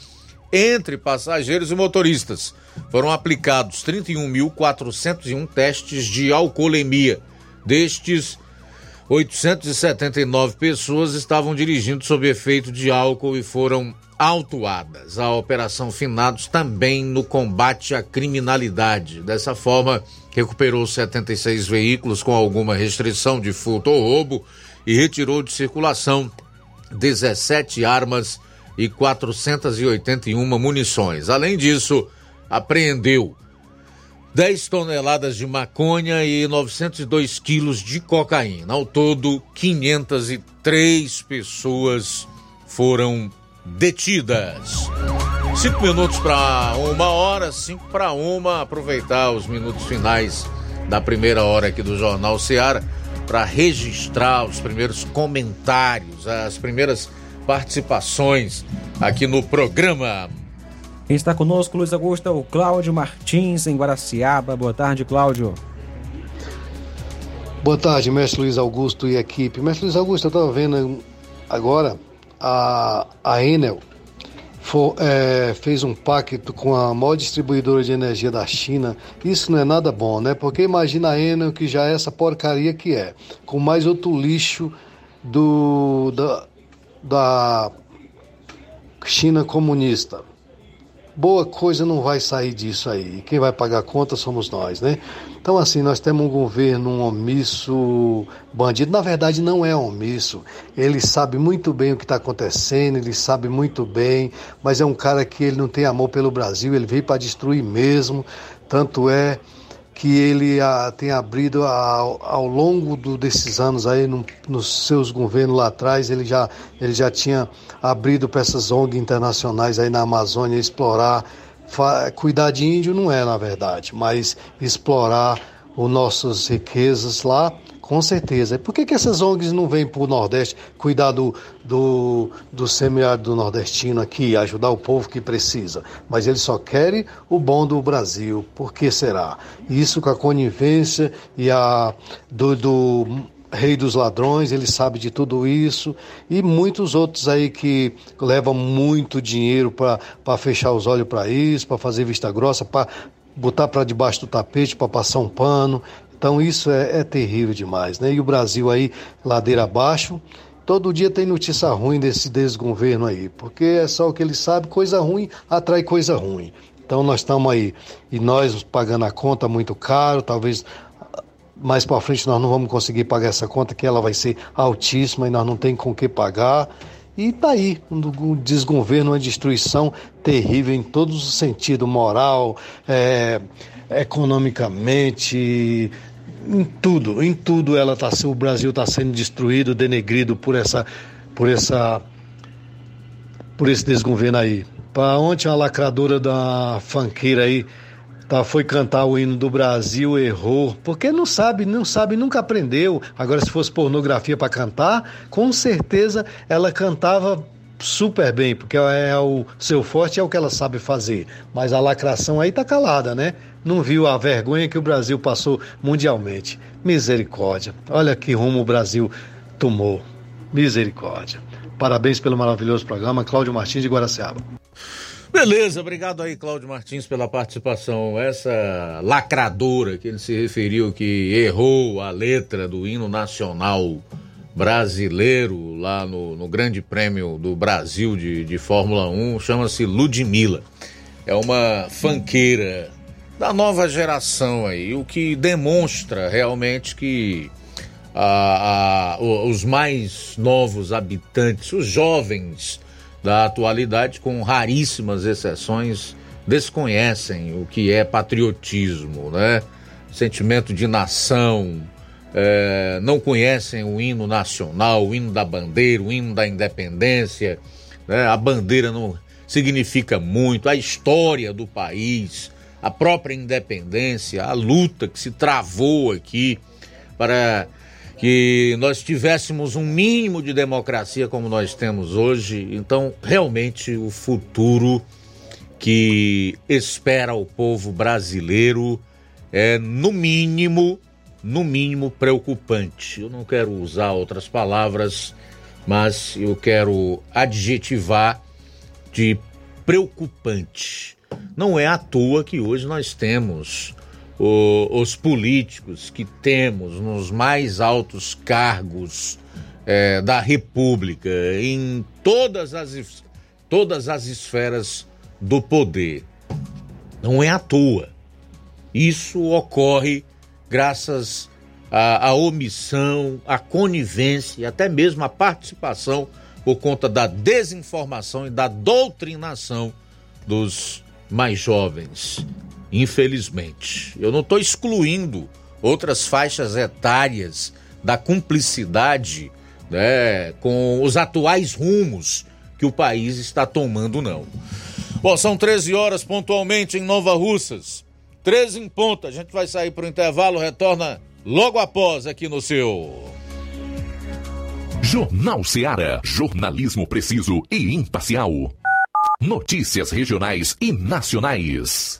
Speaker 1: entre passageiros e motoristas. Foram aplicados 31.401 testes de alcoolemia. Destes, 879 pessoas estavam dirigindo sob efeito de álcool e foram autuadas. A Operação Finados também no combate à criminalidade. Dessa forma, recuperou 76 veículos com alguma restrição de furto ou roubo e retirou de circulação 17 armas e 481 munições. Além disso, apreendeu 10 toneladas de maconha e 902 quilos de cocaína. Ao todo, 503 pessoas foram detidas. Cinco minutos para uma hora, cinco para uma. Aproveitar os minutos finais da primeira hora aqui do Jornal Seara para registrar os primeiros comentários, as primeiras participações aqui no programa.
Speaker 2: Quem está conosco, Luiz Augusto, é o Cláudio Martins, em Guaraciaba. Boa tarde, Cláudio.
Speaker 10: Boa tarde, mestre Luiz Augusto e equipe. Mestre Luiz Augusto, eu estava vendo agora a, a Enel for, é, fez um pacto com a maior distribuidora de energia da China. Isso não é nada bom, né? Porque imagina a Enel que já é essa porcaria que é, com mais outro lixo do da, da China comunista boa coisa não vai sair disso aí. Quem vai pagar a conta somos nós, né? Então, assim, nós temos um governo um omisso, bandido. Na verdade, não é omisso. Ele sabe muito bem o que está acontecendo, ele sabe muito bem, mas é um cara que ele não tem amor pelo Brasil, ele veio para destruir mesmo. Tanto é que ele a, tem abrido a, ao longo do, desses anos aí, no, nos seus governos lá atrás, ele já, ele já tinha abrido para essas ONG internacionais aí na Amazônia explorar, fa, cuidar de índio não é na verdade, mas explorar as nossas riquezas lá com certeza. Por que, que essas ONGs não vêm para o Nordeste cuidar do, do, do semiárido nordestino aqui, ajudar o povo que precisa? Mas eles só querem o bom do Brasil. Por que será? Isso com a conivência e a do, do rei dos ladrões, ele sabe de tudo isso, e muitos outros aí que levam muito dinheiro para fechar os olhos para isso, para fazer vista grossa, para botar para debaixo do tapete, para passar um pano. Então isso é, é terrível demais, né? E o Brasil aí, ladeira abaixo, todo dia tem notícia ruim desse desgoverno aí, porque é só o que ele sabe, coisa ruim atrai coisa ruim. Então nós estamos aí, e nós pagando a conta muito caro, talvez mais para frente nós não vamos conseguir pagar essa conta, que ela vai ser altíssima e nós não tem com que pagar. E tá aí, um desgoverno, uma destruição terrível em todos os sentidos, moral, é, economicamente, em tudo, em tudo ela tá, o Brasil está sendo destruído, denegrido por essa, por essa, por esse desgoverno aí. Para ontem a lacradora da fanqueira aí tá, foi cantar o hino do Brasil, errou, porque não sabe, não sabe, nunca aprendeu. Agora se fosse pornografia para cantar, com certeza ela cantava super bem, porque é o seu forte é o que ela sabe fazer. Mas a lacração aí tá calada, né? Não viu a vergonha que o Brasil passou mundialmente. Misericórdia. Olha que rumo o Brasil tomou. Misericórdia. Parabéns pelo maravilhoso programa. Cláudio Martins de Guaraciaba.
Speaker 1: Beleza, obrigado aí, Cláudio Martins, pela participação. Essa lacradora que ele se referiu, que errou a letra do hino nacional brasileiro lá no, no Grande Prêmio do Brasil de, de Fórmula 1, chama-se Ludmilla. É uma fanqueira da nova geração aí, o que demonstra realmente que a, a, os mais novos habitantes, os jovens da atualidade, com raríssimas exceções, desconhecem o que é patriotismo, né? Sentimento de nação, é, não conhecem o hino nacional, o hino da bandeira, o hino da independência. Né? A bandeira não significa muito, a história do país, a própria independência, a luta que se travou aqui para que nós tivéssemos um mínimo de democracia como nós temos hoje. Então, realmente, o futuro que espera o povo brasileiro é, no mínimo, no mínimo preocupante. Eu não quero usar outras palavras, mas eu quero adjetivar de preocupante. Não é à toa que hoje nós temos o, os políticos que temos nos mais altos cargos é, da República, em todas as, todas as esferas do poder. Não é à toa. Isso ocorre graças à, à omissão, à conivência e até mesmo à participação por conta da desinformação e da doutrinação dos mais jovens. Infelizmente. Eu não estou excluindo outras faixas etárias da cumplicidade né, com os atuais rumos que o país está tomando, não. Bom, são 13 horas pontualmente em Nova Russas. 13 em ponta. A gente vai sair para o intervalo, retorna logo após aqui no seu.
Speaker 8: Jornal Seara. Jornalismo preciso e imparcial. Notícias regionais e nacionais.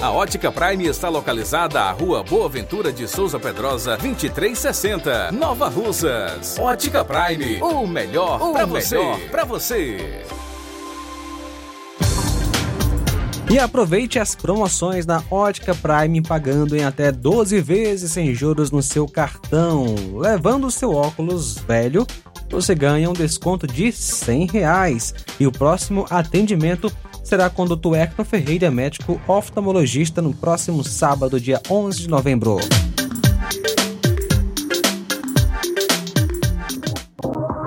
Speaker 6: A Ótica Prime está localizada à Rua Boa Ventura de Souza Pedrosa, 2360, Nova Russas. Ótica Prime, o melhor para você. Para você.
Speaker 2: E aproveite as promoções da Ótica Prime pagando em até 12 vezes sem juros no seu cartão. Levando o seu óculos velho, você ganha um desconto de 100 reais. E o próximo atendimento será com o Dr. Hector Ferreira, médico oftalmologista, no próximo sábado, dia 11 de novembro.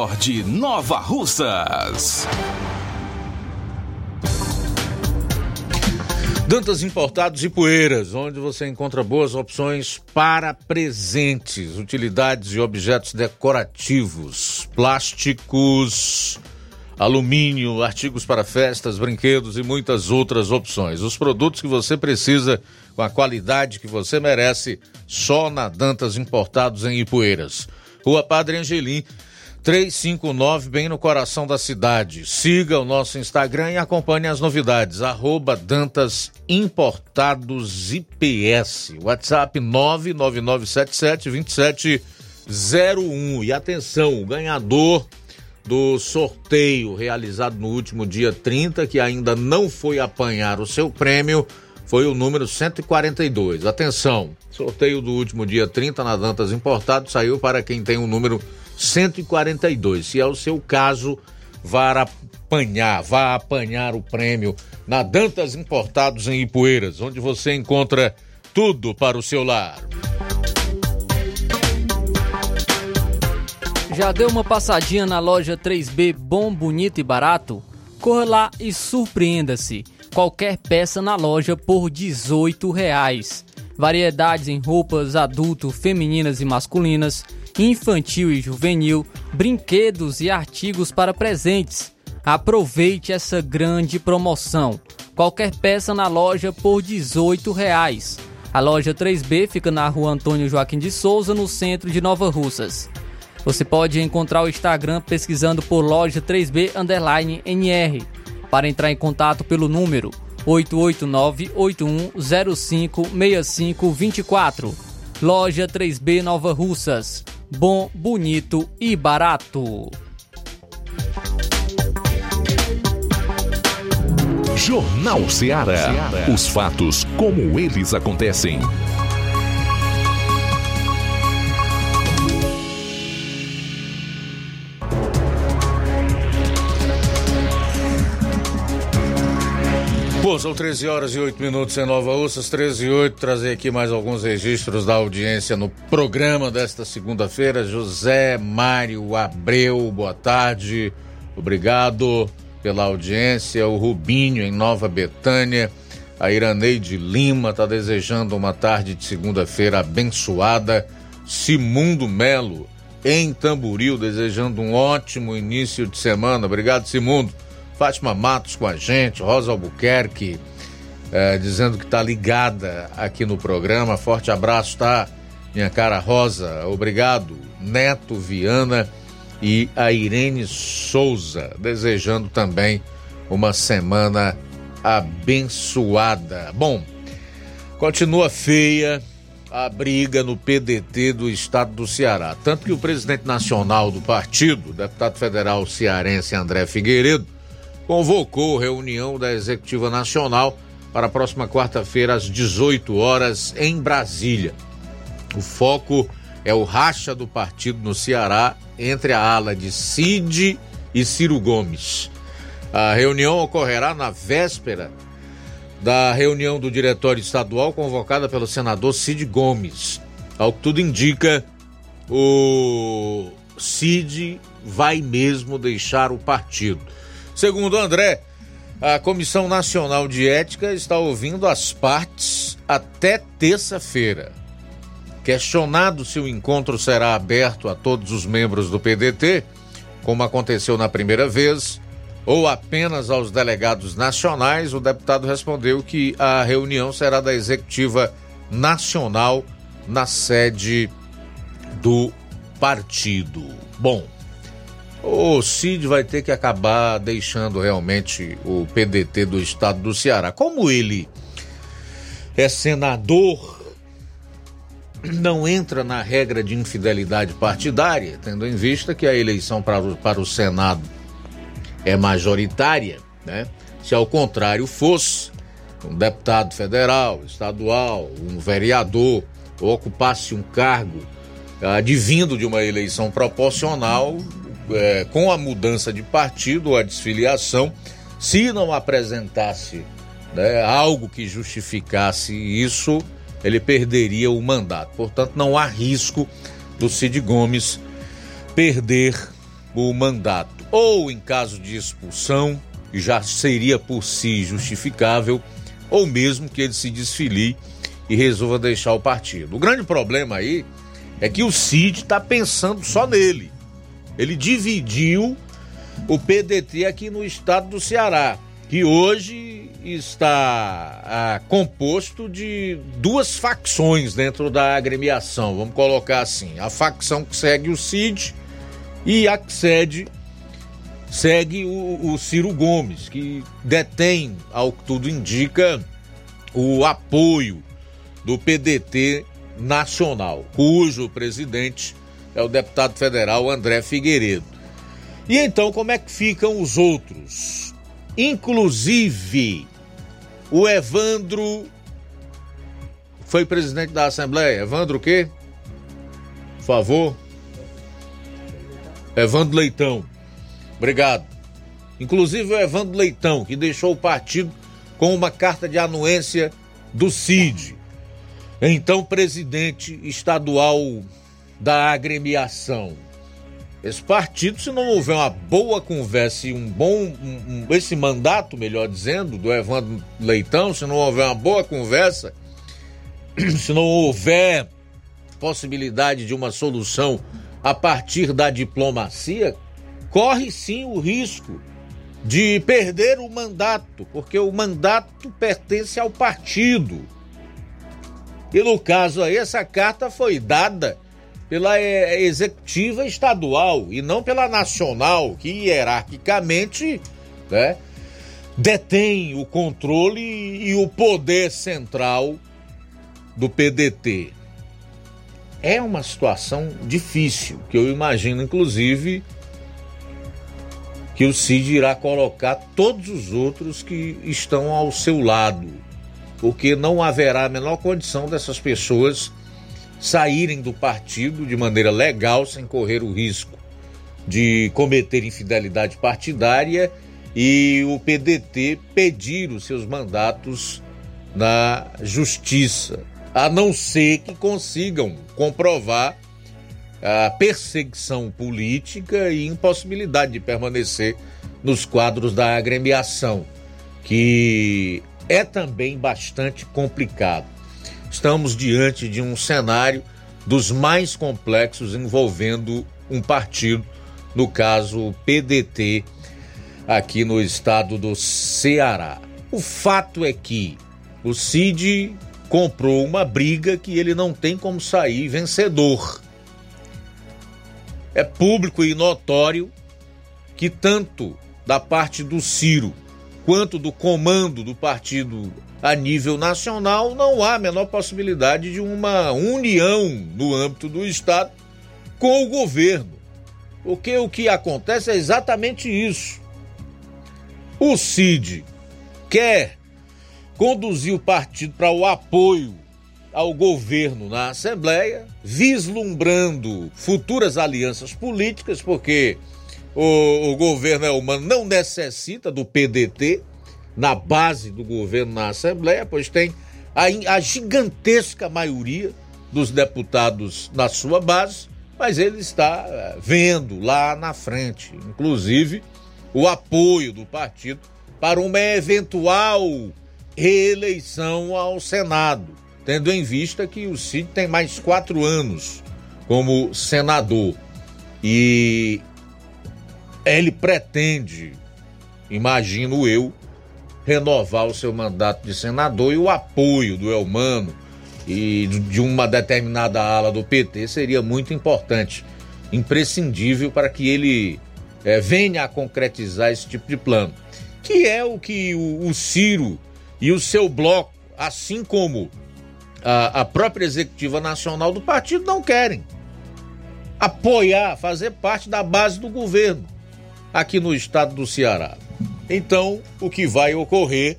Speaker 4: Nord Nova Russas.
Speaker 1: Dantas Importados e Poeiras, onde você encontra boas opções para presentes, utilidades e objetos decorativos, plásticos, alumínio, artigos para festas, brinquedos e muitas outras opções. Os produtos que você precisa com a qualidade que você merece, só na Dantas Importados em Ipueiras. Rua Padre Angelim, 359, bem no coração da cidade. Siga o nosso Instagram e acompanhe as novidades. Arroba Dantas Importados IPS. WhatsApp 999772701. E atenção, o ganhador do sorteio realizado no último dia 30, que ainda não foi apanhar o seu prêmio, foi o número 142. Atenção, sorteio do último dia 30 na Dantas Importados saiu para quem tem o número 142. Se é o seu caso, vá apanhar, vá apanhar o prêmio na Dantas Importados em Ipueiras, onde você encontra tudo para o seu lar.
Speaker 3: Já deu uma passadinha na loja 3B Bom, Bonito e Barato? Corra lá e surpreenda-se. Qualquer peça na loja por 18 reais. Variedades em roupas adulto, femininas e masculinas, infantil e juvenil, brinquedos e artigos para presentes. Aproveite essa grande promoção. Qualquer peça na loja por 18 reais. A loja 3B fica na rua Antônio Joaquim de Souza, no centro de Nova Russas. Você pode encontrar o Instagram pesquisando por loja 3B underline NR. Para entrar em contato pelo número 889-8105-6524. Loja 3B Nova Russas. Bom, bonito e barato.
Speaker 8: Jornal Ceará. Os fatos como eles acontecem.
Speaker 1: Bom, são 13 horas e 8 minutos em Nova Ursas, 13 e 8. Trazer aqui mais alguns registros da audiência no programa desta segunda-feira. José Mário Abreu, boa tarde. Obrigado pela audiência. O Rubinho, em Nova Betânia. A Iraneide Lima está desejando uma tarde de segunda-feira abençoada. Simundo Melo, em Tamboril, desejando um ótimo início de semana. Obrigado, Simundo. Fátima Matos com a gente, Rosa Albuquerque, eh, dizendo que está ligada aqui no programa. Forte abraço, tá? Minha cara Rosa, obrigado. Neto Viana e a Irene Souza, desejando também uma semana abençoada. Bom, continua feia a briga no PDT do estado do Ceará. Tanto que o presidente nacional do partido, deputado federal cearense André Figueiredo, convocou reunião da Executiva Nacional para a próxima quarta-feira, às 18 horas, em Brasília. O foco é o racha do partido no Ceará entre a ala de Cid e Ciro Gomes. A reunião ocorrerá na véspera da reunião do Diretório Estadual convocada pelo senador Cid Gomes. Ao que tudo indica, o Cid vai mesmo deixar o partido. Segundo André, a Comissão Nacional de Ética está ouvindo as partes até terça-feira. Questionado se o encontro será aberto a todos os membros do PDT, como aconteceu na primeira vez, ou apenas aos delegados nacionais, o deputado respondeu que a reunião será da executiva nacional na sede do partido. Bom, o Cid vai ter que acabar deixando realmente o PDT do estado do Ceará. Como ele é senador, não entra na regra de infidelidade partidária, tendo em vista que a eleição para o, para o Senado é majoritária, né? Se ao contrário fosse, um deputado federal, estadual, um vereador ocupasse um cargo advindo de uma eleição proporcional, é, com a mudança de partido a desfiliação, se não apresentasse né, algo que justificasse isso, ele perderia o mandato. Portanto, não há risco do Cid Gomes perder o mandato. Ou em caso de expulsão, já seria por si justificável, ou mesmo que ele se desfilie e resolva deixar o partido. O grande problema aí é que o Cid está pensando só nele. Ele dividiu o PDT aqui no estado do Ceará, que hoje está ah, composto de duas facções dentro da agremiação, vamos colocar assim: a facção que segue o Cid e a que segue, segue o, o Ciro Gomes, que detém, ao que tudo indica, o apoio do PDT nacional, cujo presidente é o deputado federal André Figueiredo. E então, como é que ficam os outros? Inclusive, o Evandro foi presidente da Assembleia. Evandro o quê? Por favor. Evandro Leitão. Obrigado. Inclusive o Evandro Leitão, que deixou o partido com uma carta de anuência do CID. Então, presidente estadual da agremiação. Esse partido, se não houver uma boa conversa e um bom. Um, um, esse mandato, melhor dizendo, do Evandro Leitão, se não houver uma boa conversa, se não houver possibilidade de uma solução a partir da diplomacia, corre sim o risco de perder o mandato, porque o mandato pertence ao partido. E no caso aí, essa carta foi dada pela é, executiva estadual e não pela nacional, que hierarquicamente né, detém o controle e o poder central do PDT. É uma situação difícil, que eu imagino, inclusive, que o Cid irá colocar todos os outros que estão ao seu lado, porque não haverá a menor condição dessas pessoas saírem do partido de maneira legal, sem correr o risco de cometer infidelidade partidária e o PDT pedir os seus mandatos na justiça, a não ser que consigam comprovar a perseguição política e impossibilidade de permanecer nos quadros da agremiação, que é também bastante complicado. Estamos diante de um cenário dos mais complexos envolvendo um partido, no caso o PDT, aqui no estado do Ceará. O fato é que o Cid comprou uma briga que ele não tem como sair vencedor. É público e notório que tanto da parte do Ciro quanto do comando do partido a nível nacional, não há a menor possibilidade de uma união no âmbito do Estado com o governo. Porque o que acontece é exatamente isso. O CID quer conduzir o partido para o apoio ao governo na Assembleia, vislumbrando futuras alianças políticas, porque o, o governo Elmano não necessita do PDT, na base do governo na Assembleia, pois tem a, a gigantesca maioria dos deputados na sua base, mas ele está eh, vendo lá na frente, inclusive, o apoio do partido para uma eventual reeleição ao Senado, tendo em vista que o Cid tem mais quatro anos como senador. E ele pretende, imagino eu, renovar o seu mandato de senador e o apoio do Elmano e de uma determinada ala do PT seria muito importante, imprescindível para que ele é, venha a concretizar esse tipo de plano, que é o que o, o Ciro e o seu bloco, assim como a, a própria executiva nacional do partido, não querem apoiar, fazer parte da base do governo aqui no estado do Ceará. Então, o que vai ocorrer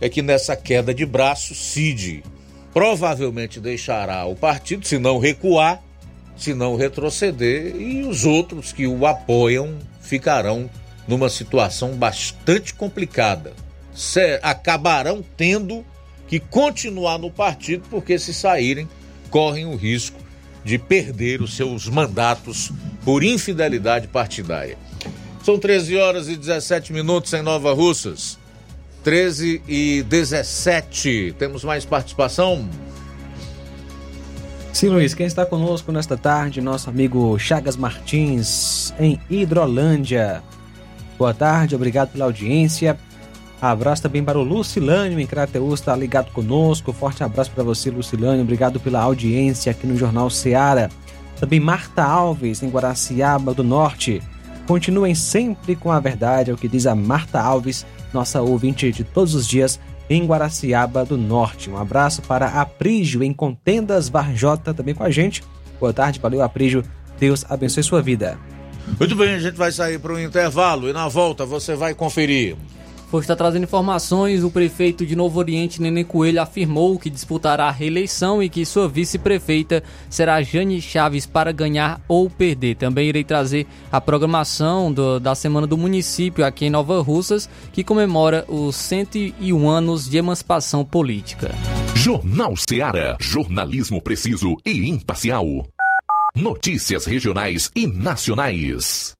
Speaker 1: é que nessa queda de braço, Cid provavelmente deixará o partido, se não recuar, se não retroceder, e os outros que o apoiam ficarão numa situação bastante complicada. Acabarão tendo que continuar no partido, porque se saírem, correm o risco de perder os seus mandatos por infidelidade partidária. São 13 horas e 17 minutos em Nova Russas. 13 e 17. Temos mais participação?
Speaker 2: Sim, Luiz, quem está conosco nesta tarde, nosso amigo Chagas Martins, em Hidrolândia. Boa tarde, obrigado pela audiência. Abraço também para o Lucilânio em Crateus, está ligado conosco. Forte abraço para você, Lucilânio. Obrigado pela audiência aqui no Jornal Seara. Também Marta Alves, em Guaraciaba do Norte. Continuem sempre com a verdade, é o que diz a Marta Alves, nossa ouvinte de todos os dias em Guaraciaba do Norte. Um abraço para Aprígio em Contendas Varjota também com a gente. Boa tarde, valeu Aprígio. Deus abençoe sua vida.
Speaker 1: Muito bem, a gente vai sair para um intervalo e na volta você vai conferir.
Speaker 3: Por estar trazendo informações, o prefeito de Novo Oriente, Nenê Coelho, afirmou que disputará a reeleição e que sua vice-prefeita será Jane Chaves para ganhar ou perder. Também irei trazer a programação do, da Semana do Município aqui em Nova Russas, que comemora os 101 anos de emancipação política.
Speaker 8: Jornal Seara. Jornalismo preciso e imparcial. Notícias regionais e nacionais.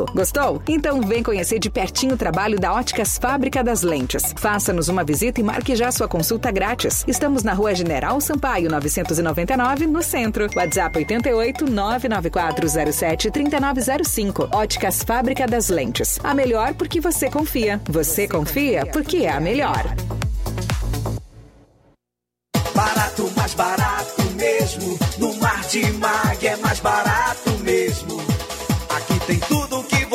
Speaker 11: Gostou? Então vem conhecer de pertinho o trabalho da Óticas Fábrica das Lentes. Faça-nos uma visita e marque já sua consulta grátis. Estamos na Rua General Sampaio, 999, no centro. WhatsApp 88 99407 3905. Óticas Fábrica das Lentes. A melhor porque você confia. Você confia porque é a melhor.
Speaker 5: Barato, mais barato mesmo. No Martimag é mais barato mesmo.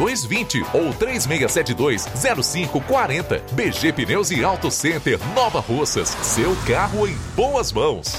Speaker 8: 3220 ou 3672 0540. BG Pneus e Auto Center Nova Russas. Seu carro em boas mãos.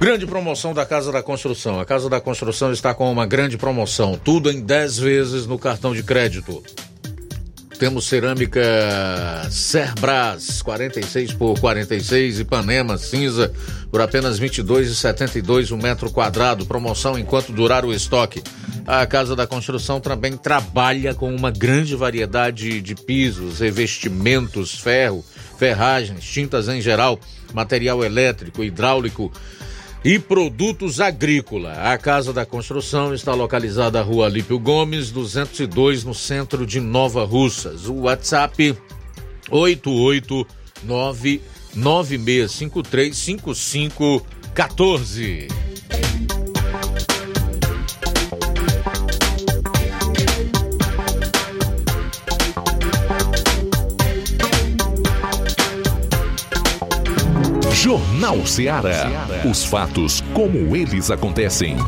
Speaker 1: Grande promoção da Casa da Construção. A Casa da Construção está com uma grande promoção. Tudo em 10 vezes no cartão de crédito. Temos cerâmica Cerbras 46 por 46 Ipanema cinza por apenas 22,72 o um metro quadrado. Promoção enquanto durar o estoque. A Casa da Construção também trabalha com uma grande variedade de pisos, revestimentos, ferro, ferragens, tintas em geral, material elétrico, hidráulico e produtos agrícola. A Casa da Construção está localizada na Rua Alípio Gomes, 202, no centro de Nova Russas. O WhatsApp 889 9653 5514.
Speaker 8: Jornal Ceará. Os fatos como eles acontecem.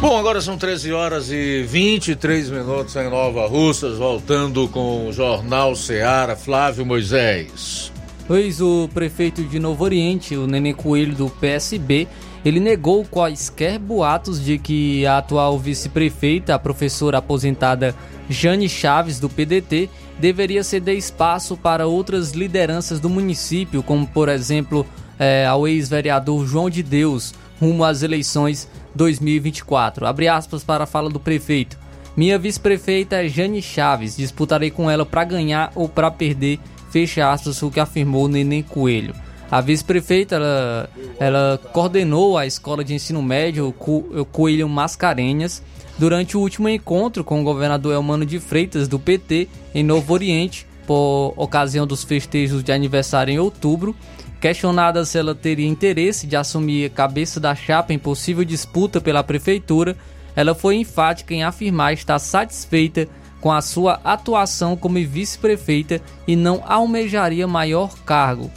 Speaker 1: Bom, agora são 13 horas e 23 minutos em Nova Russas, voltando com o Jornal Ceará, Flávio Moisés.
Speaker 3: Pois o prefeito de Novo Oriente, o Nenê Coelho do PSB, ele negou quaisquer boatos de que a atual vice-prefeita, a professora aposentada Jane Chaves, do PDT, deveria ceder espaço para outras lideranças do município, como, por exemplo, é, ao ex-vereador João de Deus, rumo às eleições 2024. Abre aspas para a fala do prefeito. Minha vice-prefeita é Jane Chaves. Disputarei com ela para ganhar ou para perder. Fecha aspas, o que afirmou Neném Coelho. A vice-prefeita ela, ela coordenou a escola de ensino médio Co Coelho Mascarenhas durante o último encontro com o governador Elmano de Freitas do PT em Novo Oriente, por ocasião dos festejos de aniversário em outubro. Questionada se ela teria interesse de assumir a cabeça da chapa em possível disputa pela prefeitura, ela foi enfática em afirmar estar satisfeita com a sua atuação como vice-prefeita e não almejaria maior cargo.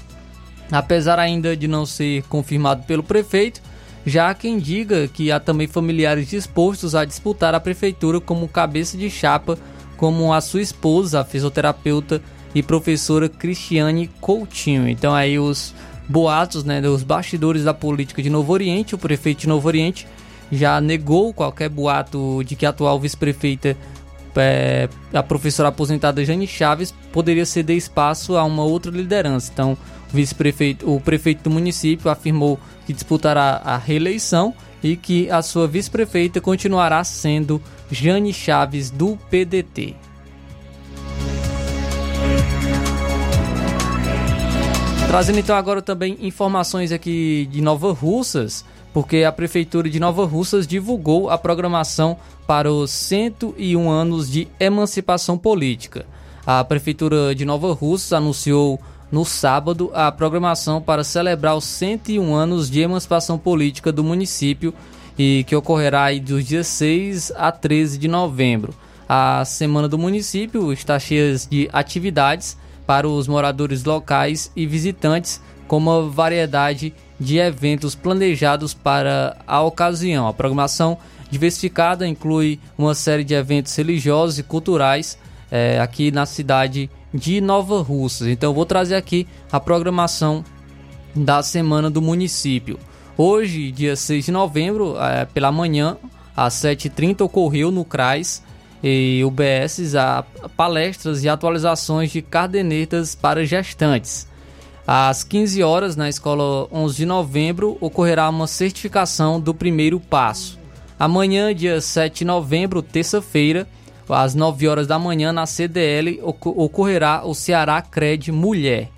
Speaker 3: Apesar ainda de não ser confirmado pelo prefeito, já há quem diga que há também familiares dispostos a disputar a prefeitura como cabeça de chapa, como a sua esposa, a fisioterapeuta e professora Cristiane Coutinho. Então aí os boatos, né, dos bastidores da política de Novo Oriente, o prefeito de Novo Oriente já negou qualquer boato de que a atual vice-prefeita é, a professora aposentada Jane Chaves poderia ceder espaço a uma outra liderança. Então, vice-prefeito, o prefeito do município afirmou que disputará a reeleição e que a sua vice-prefeita continuará sendo Jane Chaves do PDT. Trazendo então agora também informações aqui de Nova Russas, porque a prefeitura de Nova Russas divulgou a programação para os 101 anos de emancipação política. A prefeitura de Nova Russas anunciou no sábado a programação para celebrar os 101 anos de emancipação política do município e que ocorrerá dos dias 6 a 13 de novembro. A semana do município está cheia de atividades para os moradores locais e visitantes, com uma variedade de eventos planejados para a ocasião. A programação diversificada inclui uma série de eventos religiosos e culturais é, aqui na cidade de Nova Russas. Então vou trazer aqui a programação da semana do município. Hoje, dia 6 de novembro, é, pela manhã, às 7h30, ocorreu no CRAS e UBS a palestras e atualizações de cadernetas para gestantes. Às 15 horas, na escola 11 de novembro, ocorrerá uma certificação do primeiro passo. Amanhã, dia 7 de novembro, terça-feira, às 9 horas da manhã, na CDL, ocorrerá o Ceará Cred Mulher.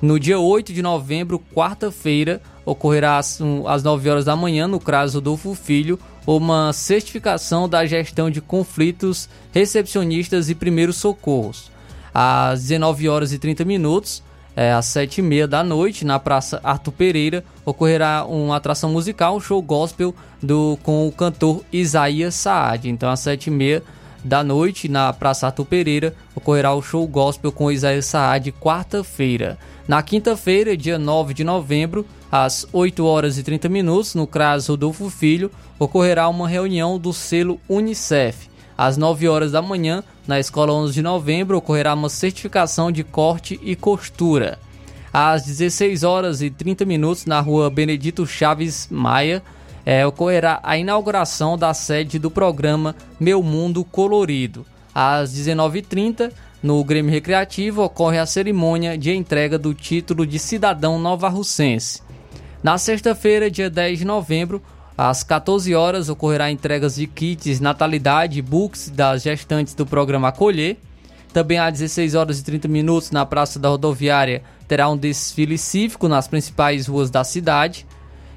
Speaker 3: No dia 8 de novembro, quarta-feira, ocorrerá às, 9 horas da manhã, no CRAS Rodolfo Filho, uma certificação da gestão de conflitos, recepcionistas e primeiros socorros. Às 19 horas e 30 minutos, é, às 7 e meia da noite, na Praça Arthur Pereira, ocorrerá uma atração musical, um show gospel do, com o cantor Isaías Saad. Então, às 7 e meia da noite, na Praça Arthur Pereira, ocorrerá o show gospel com Isaías Saad, quarta-feira. Na quinta-feira, dia 9 de novembro, às 8 horas e 30 minutos, no CRAS Rodolfo Filho, ocorrerá uma reunião do selo Unicef. Às 9 horas da manhã, na Escola 11 de Novembro, ocorrerá uma certificação de corte e costura. Às 16 horas e 30 minutos, na rua Benedito Chaves Maia, é, ocorrerá a inauguração da sede do programa Meu Mundo Colorido. Às 19h30, no Grêmio Recreativo, ocorre a cerimônia de entrega do título de cidadão nova-russense. Na sexta-feira, dia 10 de novembro, às 14 horas, ocorrerá entregas de kits natalidade e books das gestantes do programa Acolher. Também às 16 horas e 30 minutos, na Praça da Rodoviária, terá um desfile cívico nas principais ruas da cidade.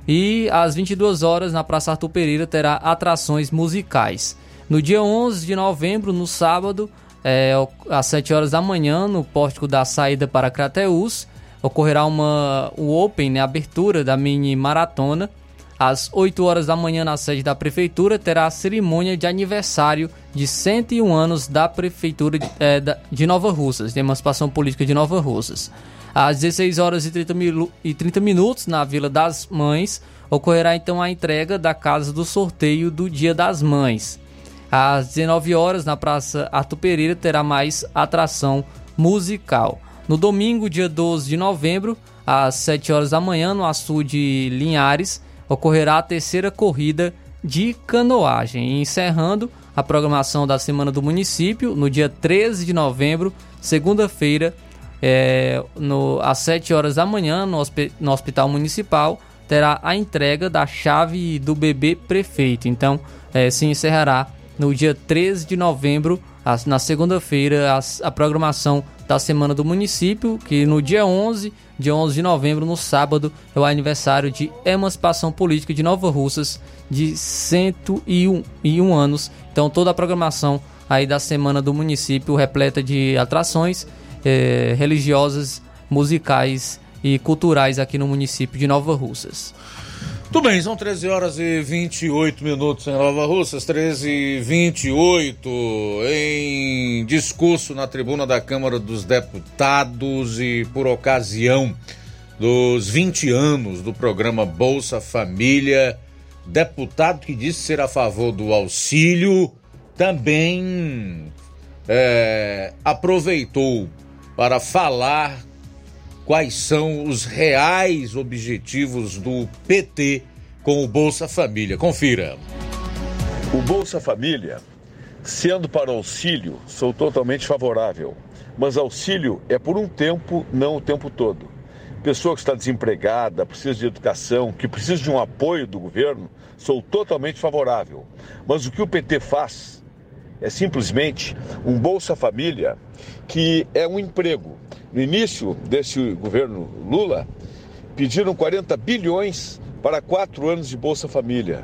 Speaker 3: E às 22 horas, na Praça Arthur Pereira, terá atrações musicais. No dia 11 de novembro, no sábado, é, às 7 horas da manhã, no pórtico da saída para Crateús, ocorrerá uma, o Open, né, abertura da mini maratona. Às 8 horas da manhã, na sede da Prefeitura, terá a cerimônia de aniversário de 101 anos da Prefeitura de, é, de Nova Russas, de emancipação política de Nova Russas. Às 16 horas e 30, mil, e 30 minutos, na Vila das Mães, ocorrerá então a entrega da casa do sorteio do Dia das Mães. Às 19 horas, na Praça Arthur Pereira, terá mais atração musical. No domingo, dia 12 de novembro, às 7 horas da manhã, no Açu de Linhares, ocorrerá a terceira corrida de canoagem. E encerrando a programação da Semana do Município, no dia 13 de novembro, segunda-feira, é, às 7 horas da manhã, no, no Hospital Municipal, terá a entrega da chave do bebê prefeito. Então, é, se encerrará no dia 13 de novembro, na segunda-feira, a programação da Semana do Município, que no dia 11, dia 11 de novembro, no sábado, é o aniversário de emancipação política de Nova Russas, de 101 anos. Então toda a programação aí da Semana do Município repleta de atrações eh, religiosas, musicais e culturais aqui no município de Nova Russas.
Speaker 1: Tudo bem, são 13 horas e 28 minutos em Nova Russas, 13 e 28 em discurso na tribuna da Câmara dos Deputados e por ocasião dos 20 anos do programa Bolsa Família, deputado que disse ser a favor do auxílio também é, aproveitou para falar quais são os reais objetivos do PT com o Bolsa Família. Confira.
Speaker 12: O Bolsa Família, sendo para auxílio, sou totalmente favorável. Mas auxílio é por um tempo, não o tempo todo. Pessoa que está desempregada, precisa de educação, que precisa de um apoio do governo, sou totalmente favorável. Mas o que o PT faz é simplesmente um Bolsa Família que é um emprego no início desse governo Lula, pediram 40 bilhões para quatro anos de Bolsa Família.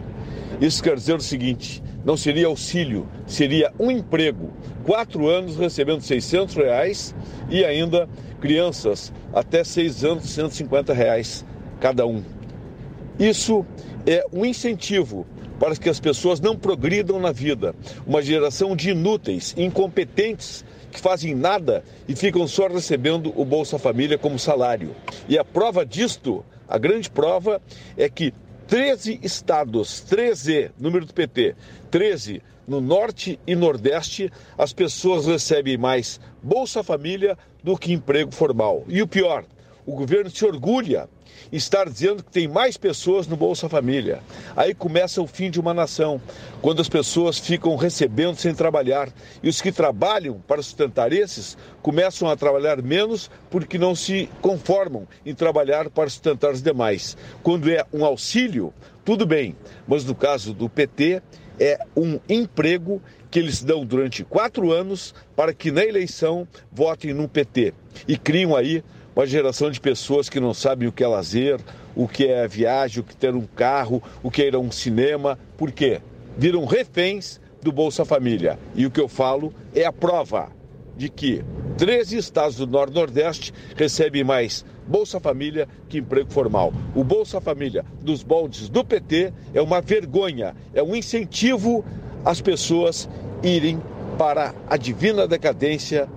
Speaker 12: Isso quer dizer o seguinte: não seria auxílio, seria um emprego. Quatro anos recebendo 600 reais e ainda crianças até seis anos, 150 reais cada um. Isso é um incentivo para que as pessoas não progridam na vida. Uma geração de inúteis, incompetentes, que fazem nada e ficam só recebendo o Bolsa Família como salário. E a prova disto, a grande prova, é que 13 estados, 13, número do PT, 13 no norte e nordeste, as pessoas recebem mais Bolsa Família do que emprego formal. E o pior, O governo se orgulha estar dizendo que tem mais pessoas no Bolsa Família. Aí começa o fim de uma nação, quando as pessoas ficam recebendo sem trabalhar. E os que trabalham para sustentar esses começam a trabalhar menos porque não se conformam em trabalhar para sustentar os demais. Quando é um auxílio, tudo bem, mas no caso do PT, é um emprego que eles dão durante quatro anos para que na eleição votem no PT e criam aí uma geração de pessoas que não sabem o que é lazer, o que é viagem, o que é ter um carro, o que é ir a um cinema. Por quê? Viram reféns do Bolsa Família. E o que eu falo é a prova de que 13 estados do Norte Nordeste recebem mais Bolsa Família que emprego formal. O Bolsa Família dos boldes do PT é uma vergonha, é um incentivo às pessoas irem para a divina decadência,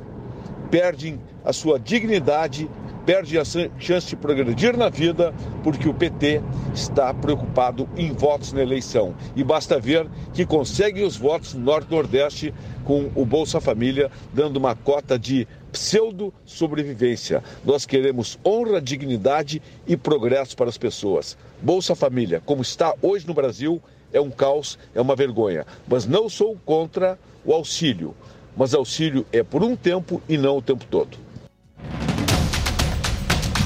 Speaker 12: perdem a sua dignidade perde a chance de progredir na vida porque o PT está preocupado em votos na eleição. E basta ver que consegue os votos no Norte-Nordeste com o Bolsa Família dando uma cota de pseudo-sobrevivência. Nós queremos honra, dignidade e progresso para as pessoas. Bolsa Família, como está hoje no Brasil, é um caos, é uma vergonha. Mas não sou contra o auxílio. Mas auxílio é por um tempo e não o tempo todo.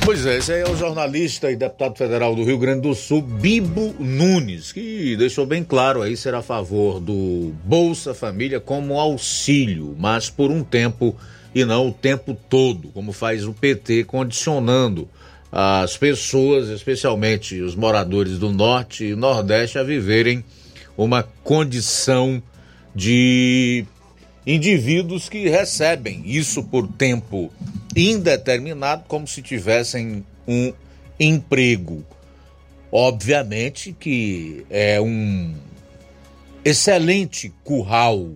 Speaker 1: Pois é, esse aí é o jornalista e deputado federal do Rio Grande do Sul, Bibo Nunes, que deixou bem claro aí ser a favor do Bolsa Família como auxílio, mas por um tempo e não o tempo todo, como faz o PT, condicionando as pessoas, especialmente os moradores do Norte e Nordeste, a viverem uma condição de indivíduos que recebem isso por tempo indeterminado, como se tivessem um emprego. Obviamente que é um excelente curral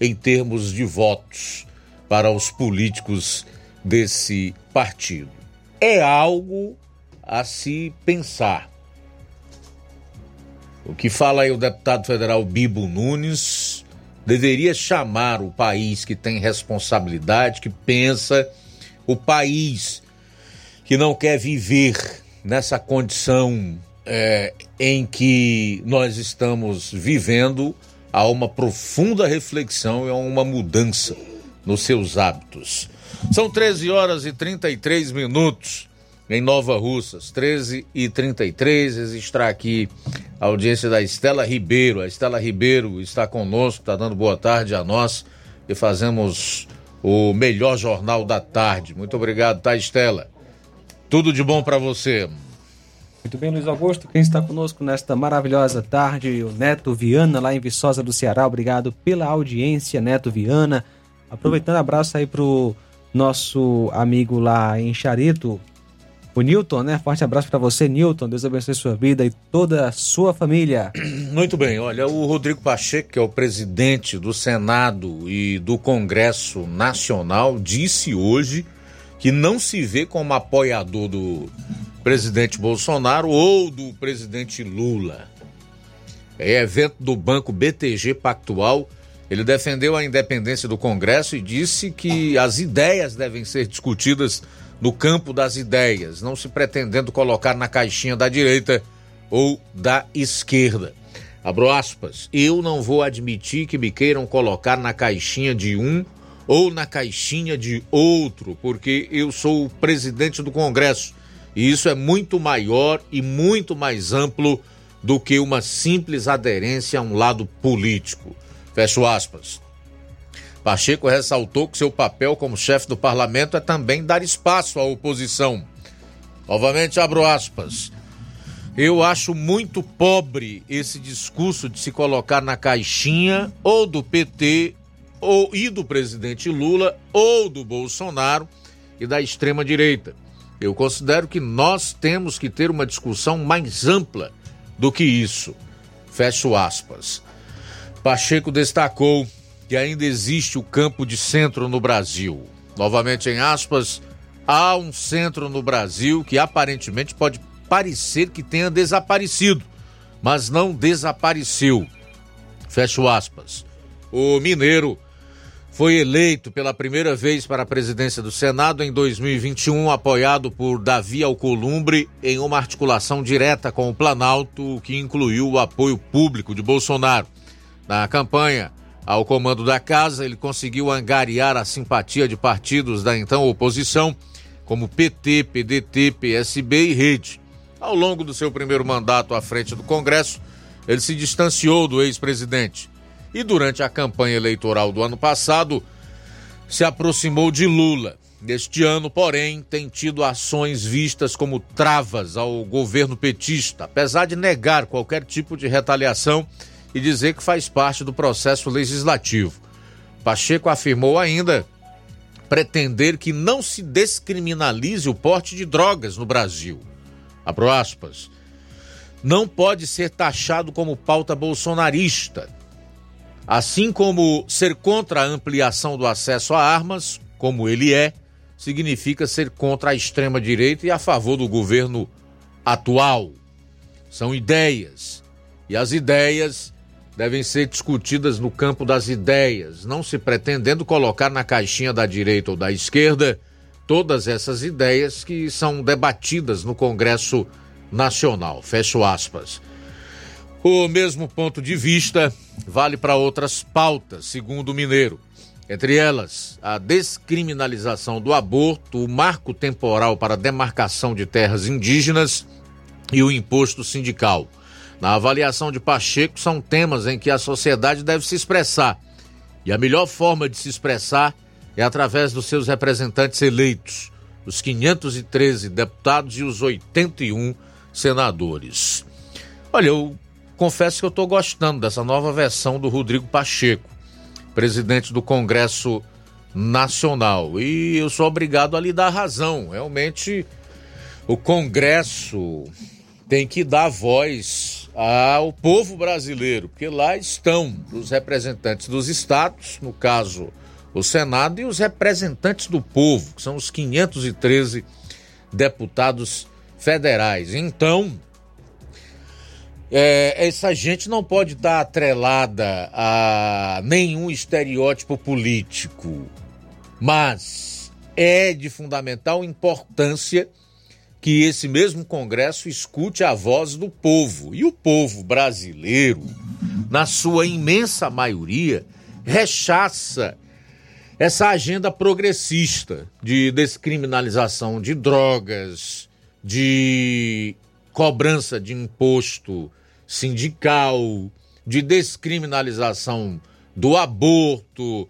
Speaker 1: em termos de votos para os políticos desse partido. É algo a se pensar. O que fala aí o deputado federal Bibo Nunes deveria chamar o país que tem responsabilidade, que pensa o país que não quer viver nessa condição é, em que nós estamos vivendo a uma profunda reflexão e a uma mudança nos seus hábitos. São 13 horas e 33 minutos em Nova Russas, 13 e 33. Existe aqui a audiência da Estela Ribeiro. A Estela Ribeiro está conosco, está dando boa tarde a nós e fazemos o melhor jornal da tarde. Muito obrigado, tá, Estela? Tudo de bom para você.
Speaker 2: Muito bem, Luiz Augusto. Quem está conosco nesta maravilhosa tarde, o Neto Viana, lá em Viçosa do Ceará. Obrigado pela audiência, Neto Viana. Aproveitando, abraço aí pro nosso amigo lá em Charito, o Newton, né? Forte abraço para você, Newton. Deus abençoe sua vida e toda a sua família.
Speaker 1: Muito bem. Olha, o Rodrigo Pacheco, que é o presidente do Senado e do Congresso Nacional, disse hoje que não se vê como apoiador do presidente Bolsonaro ou do presidente Lula. É evento do Banco BTG Pactual. Ele defendeu a independência do Congresso e disse que as ideias devem ser discutidas no campo das ideias, não se pretendendo colocar na caixinha da direita ou da esquerda. Abro aspas, eu não vou admitir que me queiram colocar na caixinha de um ou na caixinha de outro, porque eu sou o presidente do Congresso e isso é muito maior e muito mais amplo do que uma simples aderência a um lado político. Fecho aspas. Pacheco ressaltou que seu papel como chefe do parlamento é também dar espaço à oposição. Novamente abro aspas. Eu acho muito pobre esse discurso de se colocar na caixinha ou do PT ou e do presidente Lula ou do Bolsonaro e da extrema direita. Eu considero que nós temos que ter uma discussão mais ampla do que isso. Fecho aspas. Pacheco destacou que ainda existe o campo de centro no Brasil. Novamente em aspas, há um centro no Brasil que aparentemente pode parecer que tenha desaparecido, mas não desapareceu. Fecho aspas. O mineiro foi eleito pela primeira vez para a presidência do Senado em 2021, apoiado por Davi Alcolumbre em uma articulação direta com o Planalto, que incluiu o apoio público de Bolsonaro. Na campanha ao comando da casa, ele conseguiu angariar a simpatia de partidos da então oposição, como PT, PDT, PSB e Rede. Ao longo do seu primeiro mandato à frente do Congresso, ele se distanciou do ex-presidente e durante a campanha eleitoral do ano passado se aproximou de Lula. Neste ano, porém, tem tido ações vistas como travas ao governo petista, apesar de negar qualquer tipo de retaliação e dizer que faz parte do processo legislativo. Pacheco afirmou ainda pretender que não se descriminalize o porte de drogas no Brasil. Abro aspas. Não pode ser taxado como pauta bolsonarista Assim como ser contra a ampliação do acesso a armas, como ele é, significa ser contra a extrema-direita e a favor do governo atual. São ideias. E as ideias devem ser discutidas no campo das ideias, não se pretendendo colocar na caixinha da direita ou da esquerda todas essas ideias que são debatidas no Congresso Nacional. Fecho aspas. O mesmo ponto de vista vale para outras pautas, segundo o Mineiro. Entre elas, a descriminalização do aborto, o marco temporal para demarcação de terras indígenas e o imposto sindical. Na avaliação de Pacheco, são temas em que a sociedade deve se expressar. E a melhor forma de se expressar é através dos seus representantes eleitos, os 513 deputados e os 81 senadores. Olha, eu confesso que eu estou gostando dessa nova versão do Rodrigo Pacheco, presidente do Congresso Nacional. E eu sou obrigado a lhe dar razão. Realmente, o Congresso tem que dar voz ao povo brasileiro, porque lá estão os representantes dos estados, no caso o Senado, e os representantes do povo, que são os 513 deputados federais. Então, é, essa gente não pode estar atrelada a nenhum estereótipo político, mas é de fundamental importância que esse mesmo Congresso escute a voz do povo. E o povo brasileiro, na sua imensa maioria, rechaça essa agenda progressista de descriminalização de drogas, de cobrança de imposto sindical, de descriminalização do aborto,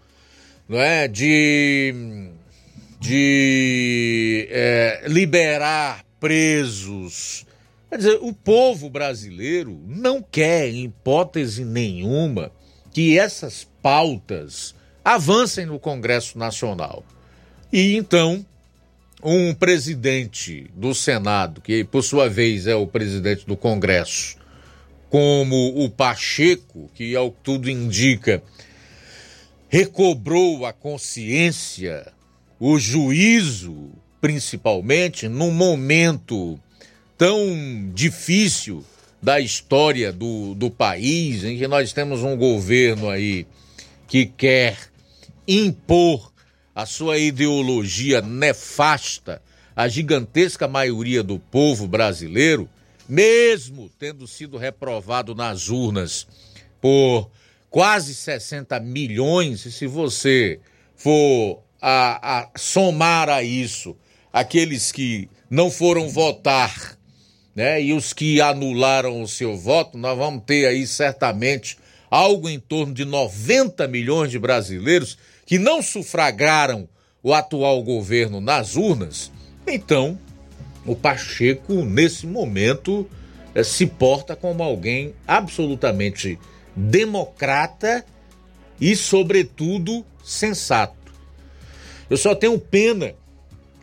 Speaker 1: não é? de, de é, liberar presos. Quer dizer, o povo brasileiro não quer, em hipótese nenhuma, que essas pautas avancem no Congresso Nacional. E então, um presidente do Senado, que por sua vez é o presidente do Congresso, como o Pacheco, que ao que tudo indica, recobrou a consciência, o juízo, principalmente, num momento tão difícil da história do, do país, em que nós temos um governo aí que quer impor a sua ideologia nefasta à gigantesca maioria do povo brasileiro, mesmo tendo sido reprovado nas urnas por quase 60 milhões, e se você for a, a somar a isso aqueles que não foram votar, né, e os que anularam o seu voto, nós vamos ter aí certamente algo em torno de 90 milhões de brasileiros que não sufragaram o atual governo nas urnas. Então, o Pacheco, nesse momento, eh, se porta como alguém absolutamente democrata e, sobretudo, sensato. Eu só tenho pena,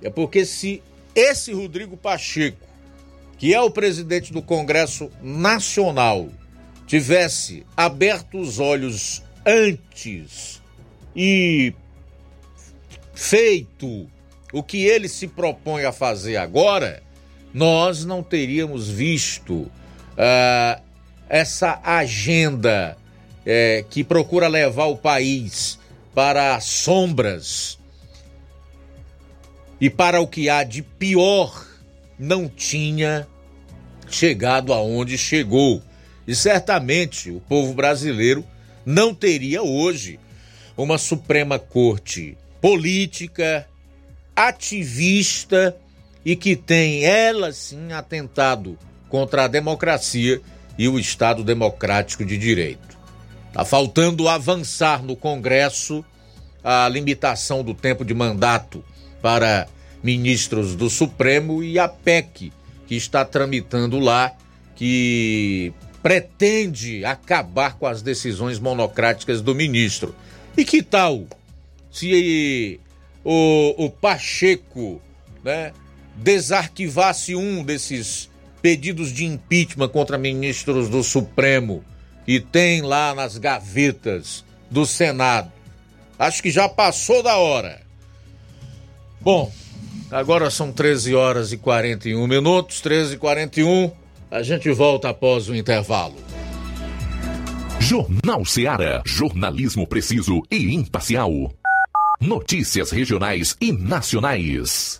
Speaker 1: é porque se esse Rodrigo Pacheco, que é o presidente do Congresso Nacional, tivesse aberto os olhos antes e feito o que ele se propõe a fazer agora, nós não teríamos visto uh, essa agenda uh, que procura levar o país para as sombras e para o que há de pior, não tinha chegado aonde chegou. E certamente o povo brasileiro não teria hoje uma Suprema Corte política, ativista e que tem, ela sim, atentado contra a democracia e o Estado democrático de direito. Está faltando avançar no Congresso a limitação do tempo de mandato para ministros do Supremo e a PEC que está tramitando lá, que pretende acabar com as decisões monocráticas do ministro. E que tal se o, o Pacheco né, desarquivasse um desses pedidos de impeachment contra ministros do Supremo e tem lá nas gavetas do Senado? Acho que já passou da hora. Bom, agora são 13 horas e 41 minutos, 13 e 41. A gente volta após o intervalo.
Speaker 8: Jornal Seara. Jornalismo preciso e imparcial. Notícias regionais e nacionais.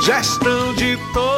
Speaker 13: Gestão de todos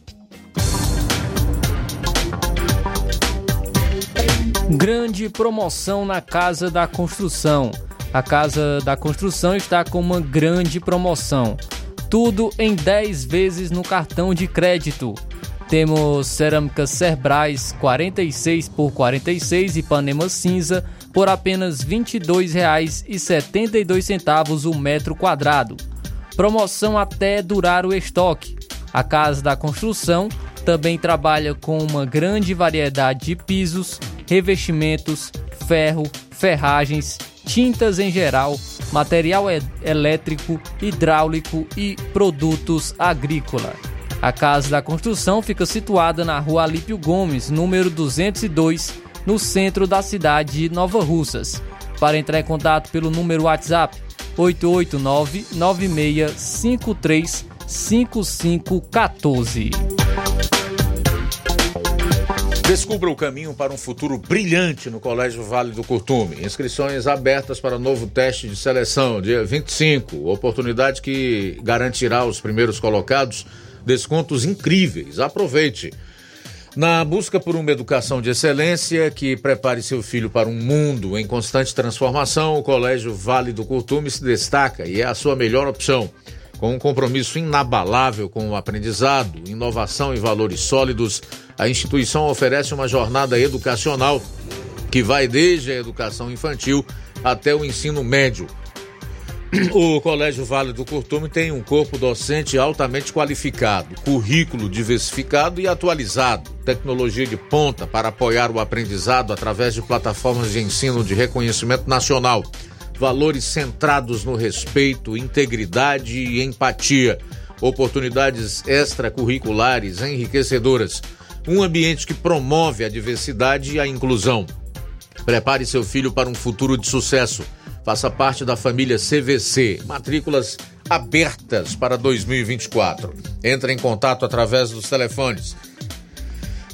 Speaker 3: Grande promoção na Casa da Construção. A Casa da Construção está com uma grande promoção. Tudo em 10 vezes no cartão de crédito. Temos cerâmica Cerbrais 46 por 46 e Panema cinza por apenas R$ 22,72 o metro quadrado. Promoção até durar o estoque. A Casa da Construção também trabalha com uma grande variedade de pisos, revestimentos, ferro, ferragens, tintas em geral, material elétrico, hidráulico e produtos agrícola. A Casa da Construção fica situada na Rua Alípio Gomes, número 202, no centro da cidade de Nova Russas. Para entrar em contato pelo número WhatsApp 889 9653 5514.
Speaker 1: Descubra o caminho para um futuro brilhante no Colégio Vale do Curtume. Inscrições abertas para novo teste de seleção, dia 25. Oportunidade que garantirá aos primeiros colocados descontos incríveis. Aproveite. Na busca por uma educação de excelência que prepare seu filho para um mundo em constante transformação, o Colégio Vale do Curtume se destaca e é a sua melhor opção. Com um compromisso inabalável com o aprendizado, inovação e valores sólidos, a instituição oferece uma jornada educacional que vai desde a educação infantil até o ensino médio. O Colégio Vale do Curtume tem um corpo docente altamente qualificado, currículo diversificado e atualizado, tecnologia de ponta para apoiar o aprendizado através de plataformas de ensino de reconhecimento nacional, valores centrados no respeito, integridade e empatia, oportunidades extracurriculares enriquecedoras, um ambiente que promove a diversidade e a inclusão. Prepare seu filho para um futuro de sucesso. Faça parte da família CVC. Matrículas abertas para 2024. Entre em contato através dos telefones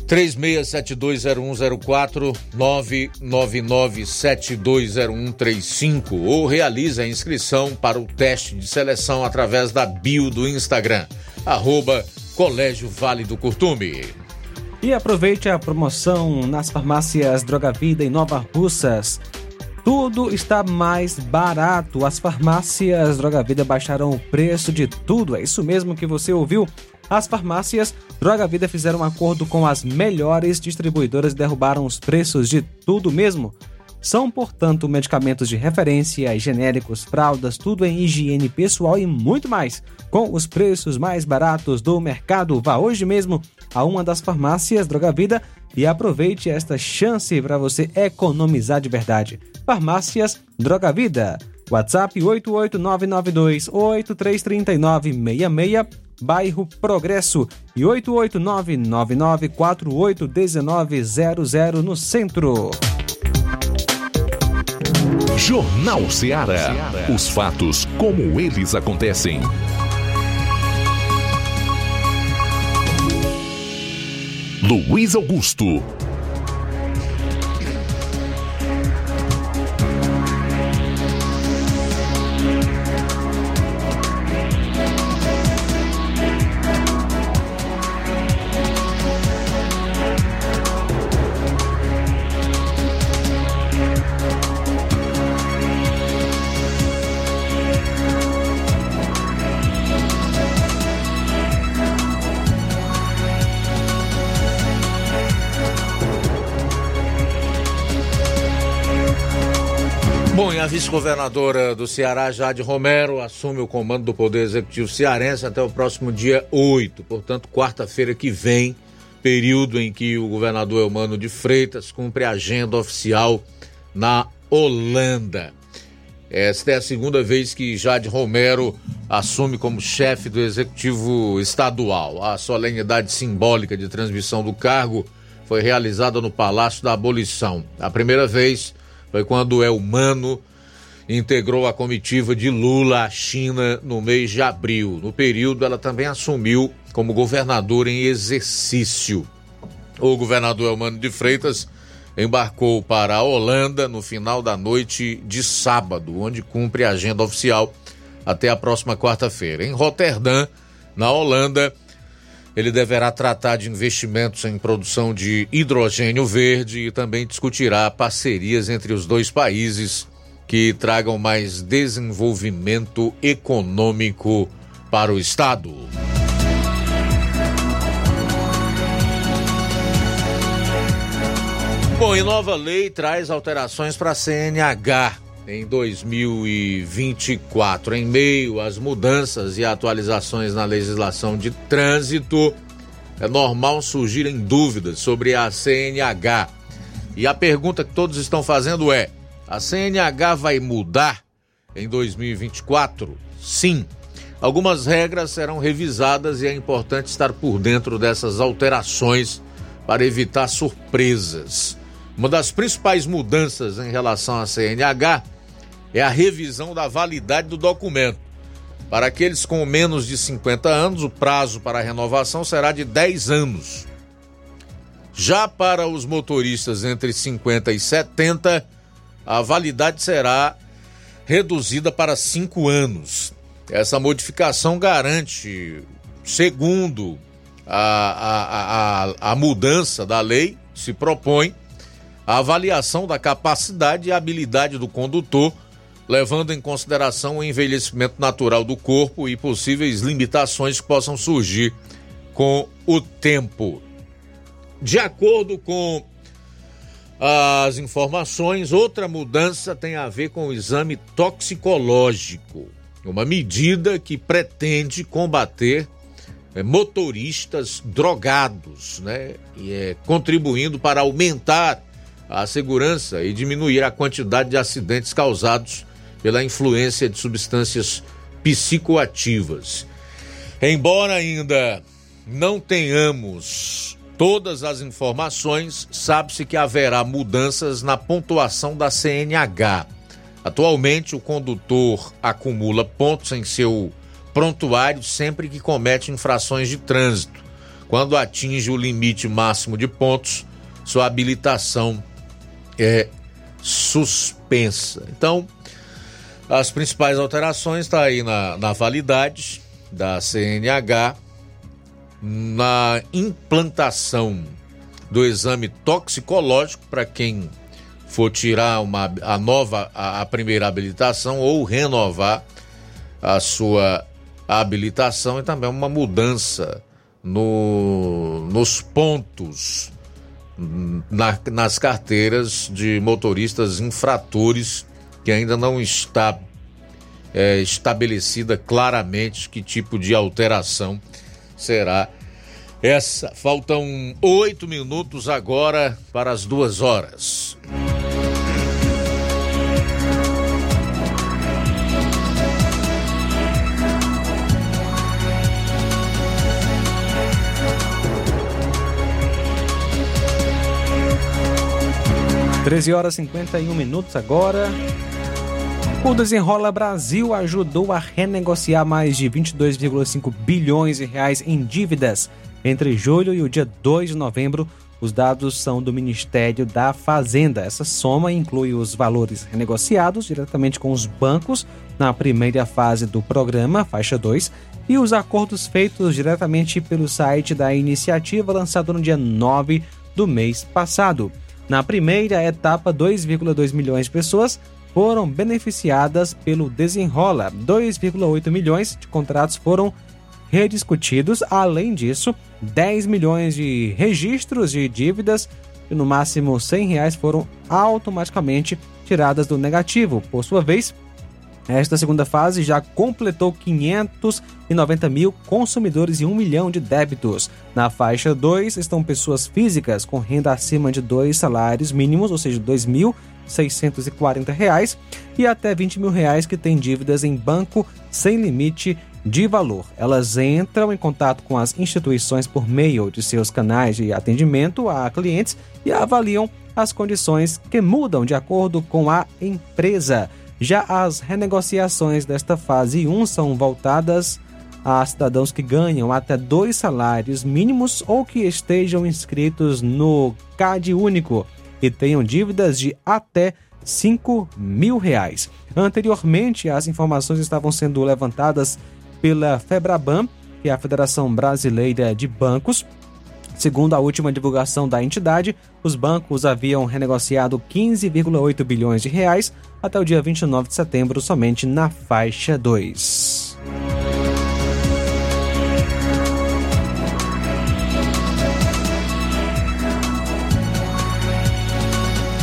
Speaker 1: 36720104 999720135 ou realize a inscrição para o teste de seleção através da bio do Instagram, arroba Colégio Vale do Curtume.
Speaker 2: E aproveite a promoção nas farmácias Droga Vida em Nova Russas. Tudo está mais barato. As farmácias Droga Vida baixaram o preço de tudo. É isso mesmo que você ouviu. As farmácias Droga Vida fizeram um acordo com as melhores distribuidoras e derrubaram os preços de tudo mesmo. São, portanto, medicamentos de referência, genéricos, fraldas, tudo em higiene pessoal e muito mais. Com os preços mais baratos do mercado, vá hoje mesmo a uma das farmácias Droga Vida e aproveite esta chance para você economizar de verdade. Farmácias Droga Vida. WhatsApp 88992 833966, bairro Progresso e 88999481900 no centro.
Speaker 8: Jornal Ceará. Os fatos como eles acontecem. Luiz Augusto.
Speaker 1: A vice-governadora do Ceará, Jade Romero, assume o comando do Poder Executivo Cearense até o próximo dia 8, portanto, quarta-feira que vem, período em que o governador Elmano de Freitas cumpre a agenda oficial na Holanda. Esta é a segunda vez que Jade Romero assume como chefe do Executivo Estadual. A solenidade simbólica de transmissão do cargo foi realizada no Palácio da Abolição. A primeira vez foi quando Elmano integrou a comitiva de Lula à China no mês de abril. No período, ela também assumiu como governador em exercício. O governador Elmano de Freitas embarcou para a Holanda no final da noite de sábado, onde cumpre a agenda oficial até a próxima quarta-feira. Em Roterdã, na Holanda, ele deverá tratar de investimentos em produção de hidrogênio verde e também discutirá parcerias entre os dois países que tragam mais desenvolvimento econômico para o Estado. Bom, e nova lei traz alterações para a CNH em 2024. Em meio às mudanças e atualizações na legislação de trânsito, é normal surgirem dúvidas sobre a CNH. E a pergunta que todos estão fazendo é: a CNH vai mudar em 2024? Sim. Algumas regras serão revisadas e é importante estar por dentro dessas alterações para evitar surpresas. Uma das principais mudanças em relação à CNH é a revisão da validade do documento. Para aqueles com menos de 50 anos, o prazo para a renovação será de 10 anos. Já para os motoristas entre 50 e 70, a validade será reduzida para 5 anos. Essa modificação garante, segundo a, a, a, a mudança da lei, se propõe a avaliação da capacidade e habilidade do condutor levando em consideração o envelhecimento natural do corpo e possíveis limitações que possam surgir com o tempo. De acordo com as informações, outra mudança tem a ver com o exame toxicológico, uma medida que pretende combater é, motoristas drogados, né? E é contribuindo para aumentar a segurança e diminuir a quantidade de acidentes causados pela influência de substâncias psicoativas. Embora ainda não tenhamos todas as informações, sabe-se que haverá mudanças na pontuação da CNH. Atualmente, o condutor acumula pontos em seu prontuário sempre que comete infrações de trânsito. Quando atinge o limite máximo de pontos, sua habilitação é suspensa. Então, as principais alterações estão tá aí na, na validade da CNH, na implantação do exame toxicológico para quem for tirar uma, a nova a, a primeira habilitação ou renovar a sua habilitação. E também uma mudança no, nos pontos na, nas carteiras de motoristas infratores que ainda não está é, estabelecida claramente que tipo de alteração será essa. Faltam oito minutos agora para as duas horas.
Speaker 2: 13 horas e 51 minutos agora. O Desenrola Brasil ajudou a renegociar mais de 22,5 bilhões de reais em dívidas entre julho e o dia 2 de novembro. Os dados são do Ministério da Fazenda. Essa soma inclui os valores renegociados diretamente com os bancos na primeira fase do programa, faixa 2, e os acordos feitos diretamente pelo site da iniciativa lançado no dia 9 do mês passado. Na primeira etapa, 2,2 milhões de pessoas foram beneficiadas pelo Desenrola. 2,8 milhões de contratos foram rediscutidos. Além disso, 10 milhões de registros de dívidas de no máximo 100 reais foram automaticamente tiradas do negativo. Por sua vez, esta segunda fase já completou 590 mil consumidores e 1 milhão de débitos. Na faixa 2 estão pessoas físicas com renda acima de dois salários mínimos, ou seja, R$ 2.640, e até 20 mil reais que têm dívidas em banco sem limite de valor. Elas entram em contato com as instituições por meio de seus canais de atendimento a clientes e avaliam as condições que mudam de acordo com a empresa. Já as renegociações desta fase 1 são voltadas a cidadãos que ganham até dois salários mínimos ou que estejam inscritos no CAD único e tenham dívidas de até 5 mil reais. Anteriormente, as informações estavam sendo levantadas pela FEBRABAN, que é a Federação Brasileira de Bancos, Segundo a última divulgação da entidade, os bancos haviam renegociado 15,8 bilhões de reais até o dia 29 de setembro somente na faixa 2.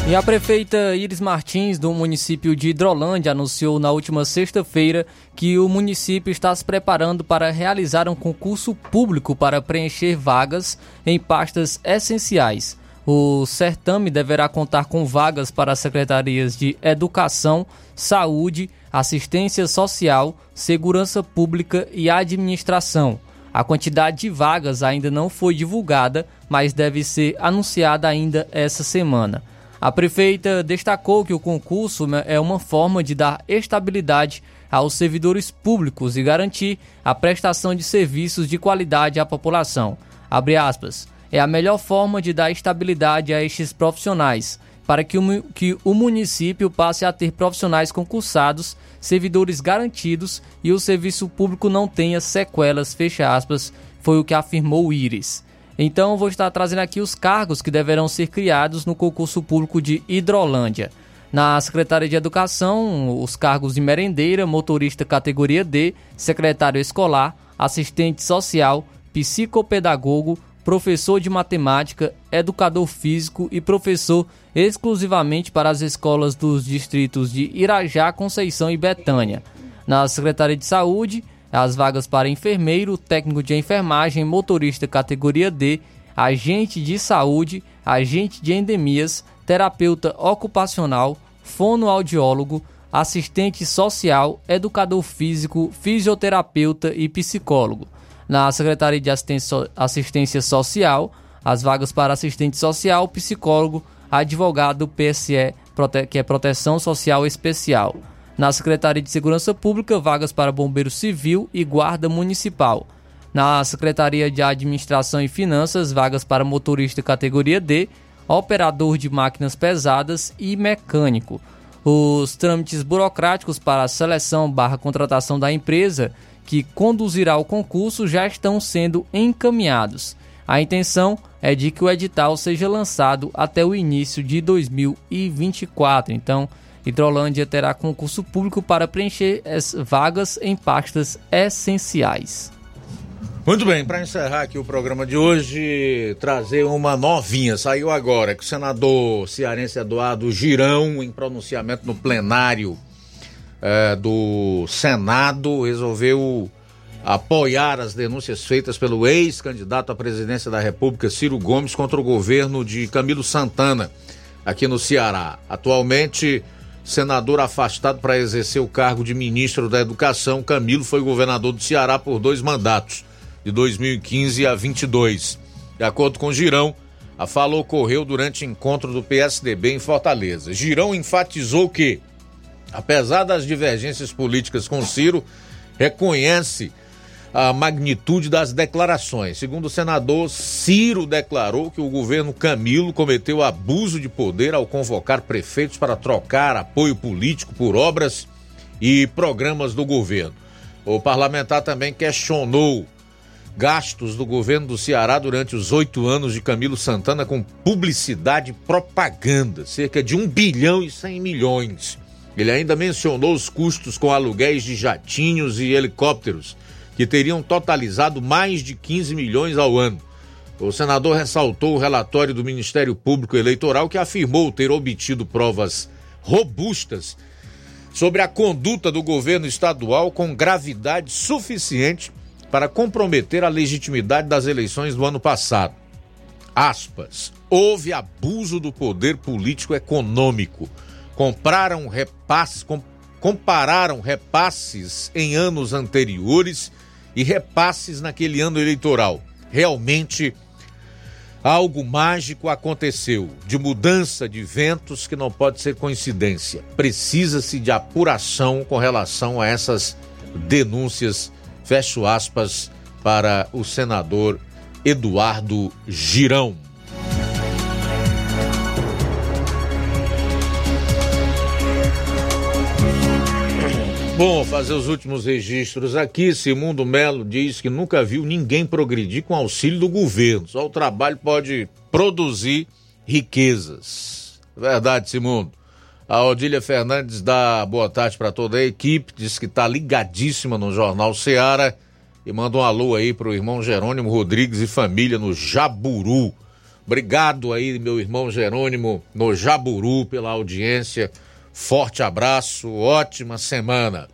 Speaker 3: E a prefeita Iris Martins, do município de Hidrolândia, anunciou na última sexta-feira que o município está se preparando para realizar um concurso público para preencher vagas em pastas essenciais. O certame deverá contar com vagas para as secretarias de Educação, Saúde, Assistência Social, Segurança Pública e Administração. A quantidade de vagas ainda não foi divulgada, mas deve ser anunciada ainda essa semana. A prefeita destacou que o concurso né, é uma forma de dar estabilidade aos servidores públicos e garantir a prestação de serviços de qualidade à população. Aspas, é a melhor forma de dar estabilidade a estes profissionais, para que o, que o município passe a ter profissionais concursados, servidores garantidos e o serviço público não tenha sequelas, fecha aspas, foi o que afirmou Iris. Então vou estar trazendo aqui os cargos que deverão ser criados no concurso público de Hidrolândia. Na Secretaria de Educação, os cargos de merendeira, motorista categoria D, secretário escolar, assistente social, psicopedagogo, professor de matemática, educador físico e professor exclusivamente para as escolas dos distritos de Irajá, Conceição e Betânia. Na Secretaria de Saúde, as vagas para enfermeiro, técnico de enfermagem, motorista categoria D, agente de saúde, agente de endemias, terapeuta ocupacional, fonoaudiólogo, assistente social, educador físico, fisioterapeuta e psicólogo. Na Secretaria de Assistência, Social, as vagas para assistente social, psicólogo, advogado PSE, que é Proteção Social Especial. Na Secretaria de Segurança Pública, vagas para bombeiro civil e guarda municipal. Na Secretaria de Administração e Finanças, vagas para motorista categoria D, operador de máquinas pesadas e mecânico. Os trâmites burocráticos para a seleção barra contratação da empresa que conduzirá o concurso já estão sendo encaminhados. A intenção é de que o edital seja lançado até o início de 2024. Então, Hidrolândia terá concurso público para preencher as vagas em pastas essenciais.
Speaker 1: Muito bem, para encerrar aqui o programa de hoje, trazer uma novinha. Saiu agora que o senador cearense Eduardo Girão, em pronunciamento no plenário é, do Senado, resolveu apoiar as denúncias feitas pelo ex-candidato à presidência da República, Ciro Gomes, contra o governo de Camilo Santana, aqui no Ceará. Atualmente, senador afastado para exercer o cargo de ministro da Educação, Camilo foi governador do Ceará por dois mandatos de 2015 a 22. De acordo com Girão, a fala ocorreu durante encontro do PSDB em Fortaleza. Girão enfatizou que, apesar das divergências políticas com Ciro, reconhece a magnitude das declarações. Segundo o senador, Ciro declarou que o governo Camilo cometeu abuso de poder ao convocar prefeitos para trocar apoio político por obras e programas do governo. O parlamentar também questionou gastos do governo do Ceará durante os oito anos de Camilo Santana com publicidade e propaganda, cerca de um bilhão e cem milhões. Ele ainda mencionou os custos com aluguéis de jatinhos e helicópteros, que teriam totalizado mais de 15 milhões ao ano. O senador ressaltou o relatório do Ministério Público Eleitoral que afirmou ter obtido provas robustas sobre a conduta do governo estadual com gravidade suficiente para comprometer a legitimidade das eleições do ano passado. Aspas. Houve abuso do poder político econômico. Compraram repasses, com, compararam repasses em anos anteriores e repasses naquele ano eleitoral. Realmente algo mágico aconteceu, de mudança de ventos que não pode ser coincidência. Precisa-se de apuração com relação a essas denúncias Fecho aspas para o senador Eduardo Girão. Bom, fazer os últimos registros aqui. Simundo Melo diz que nunca viu ninguém progredir com auxílio do governo. Só o trabalho pode produzir riquezas. Verdade, Simundo. A Odília Fernandes dá boa tarde para toda a equipe, diz que está ligadíssima no Jornal Seara e manda um alô aí para o irmão Jerônimo Rodrigues e família no Jaburu. Obrigado aí, meu irmão Jerônimo, no Jaburu, pela audiência. Forte abraço, ótima semana.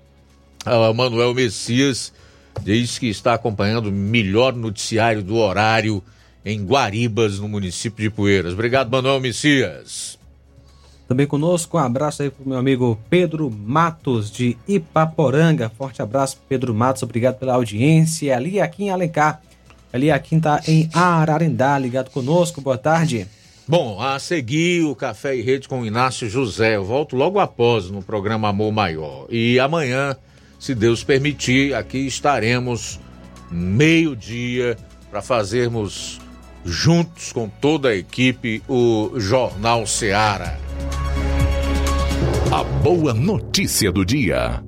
Speaker 1: A Manuel Messias diz que está acompanhando o melhor noticiário do horário em Guaribas, no município de Poeiras. Obrigado, Manuel Messias.
Speaker 2: Também conosco, um abraço aí pro meu amigo Pedro Matos, de Ipaporanga. Forte abraço, Pedro Matos, obrigado pela audiência. Ali aqui em Alencar, ali aqui tá em Ararendá, ligado conosco, boa tarde.
Speaker 1: Bom, a seguir o Café e Rede com o Inácio José. Eu volto logo após no programa Amor Maior. E amanhã, se Deus permitir, aqui estaremos meio-dia para fazermos juntos com toda a equipe o Jornal Seara.
Speaker 14: A boa notícia do dia.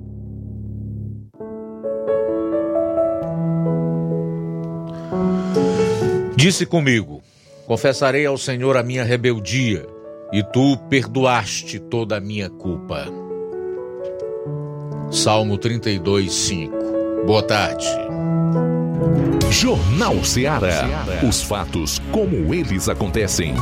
Speaker 1: Disse comigo: Confessarei ao Senhor a minha rebeldia, e tu perdoaste toda a minha culpa. Salmo 32, 5. Boa tarde.
Speaker 8: Jornal Ceará. Os fatos como eles acontecem.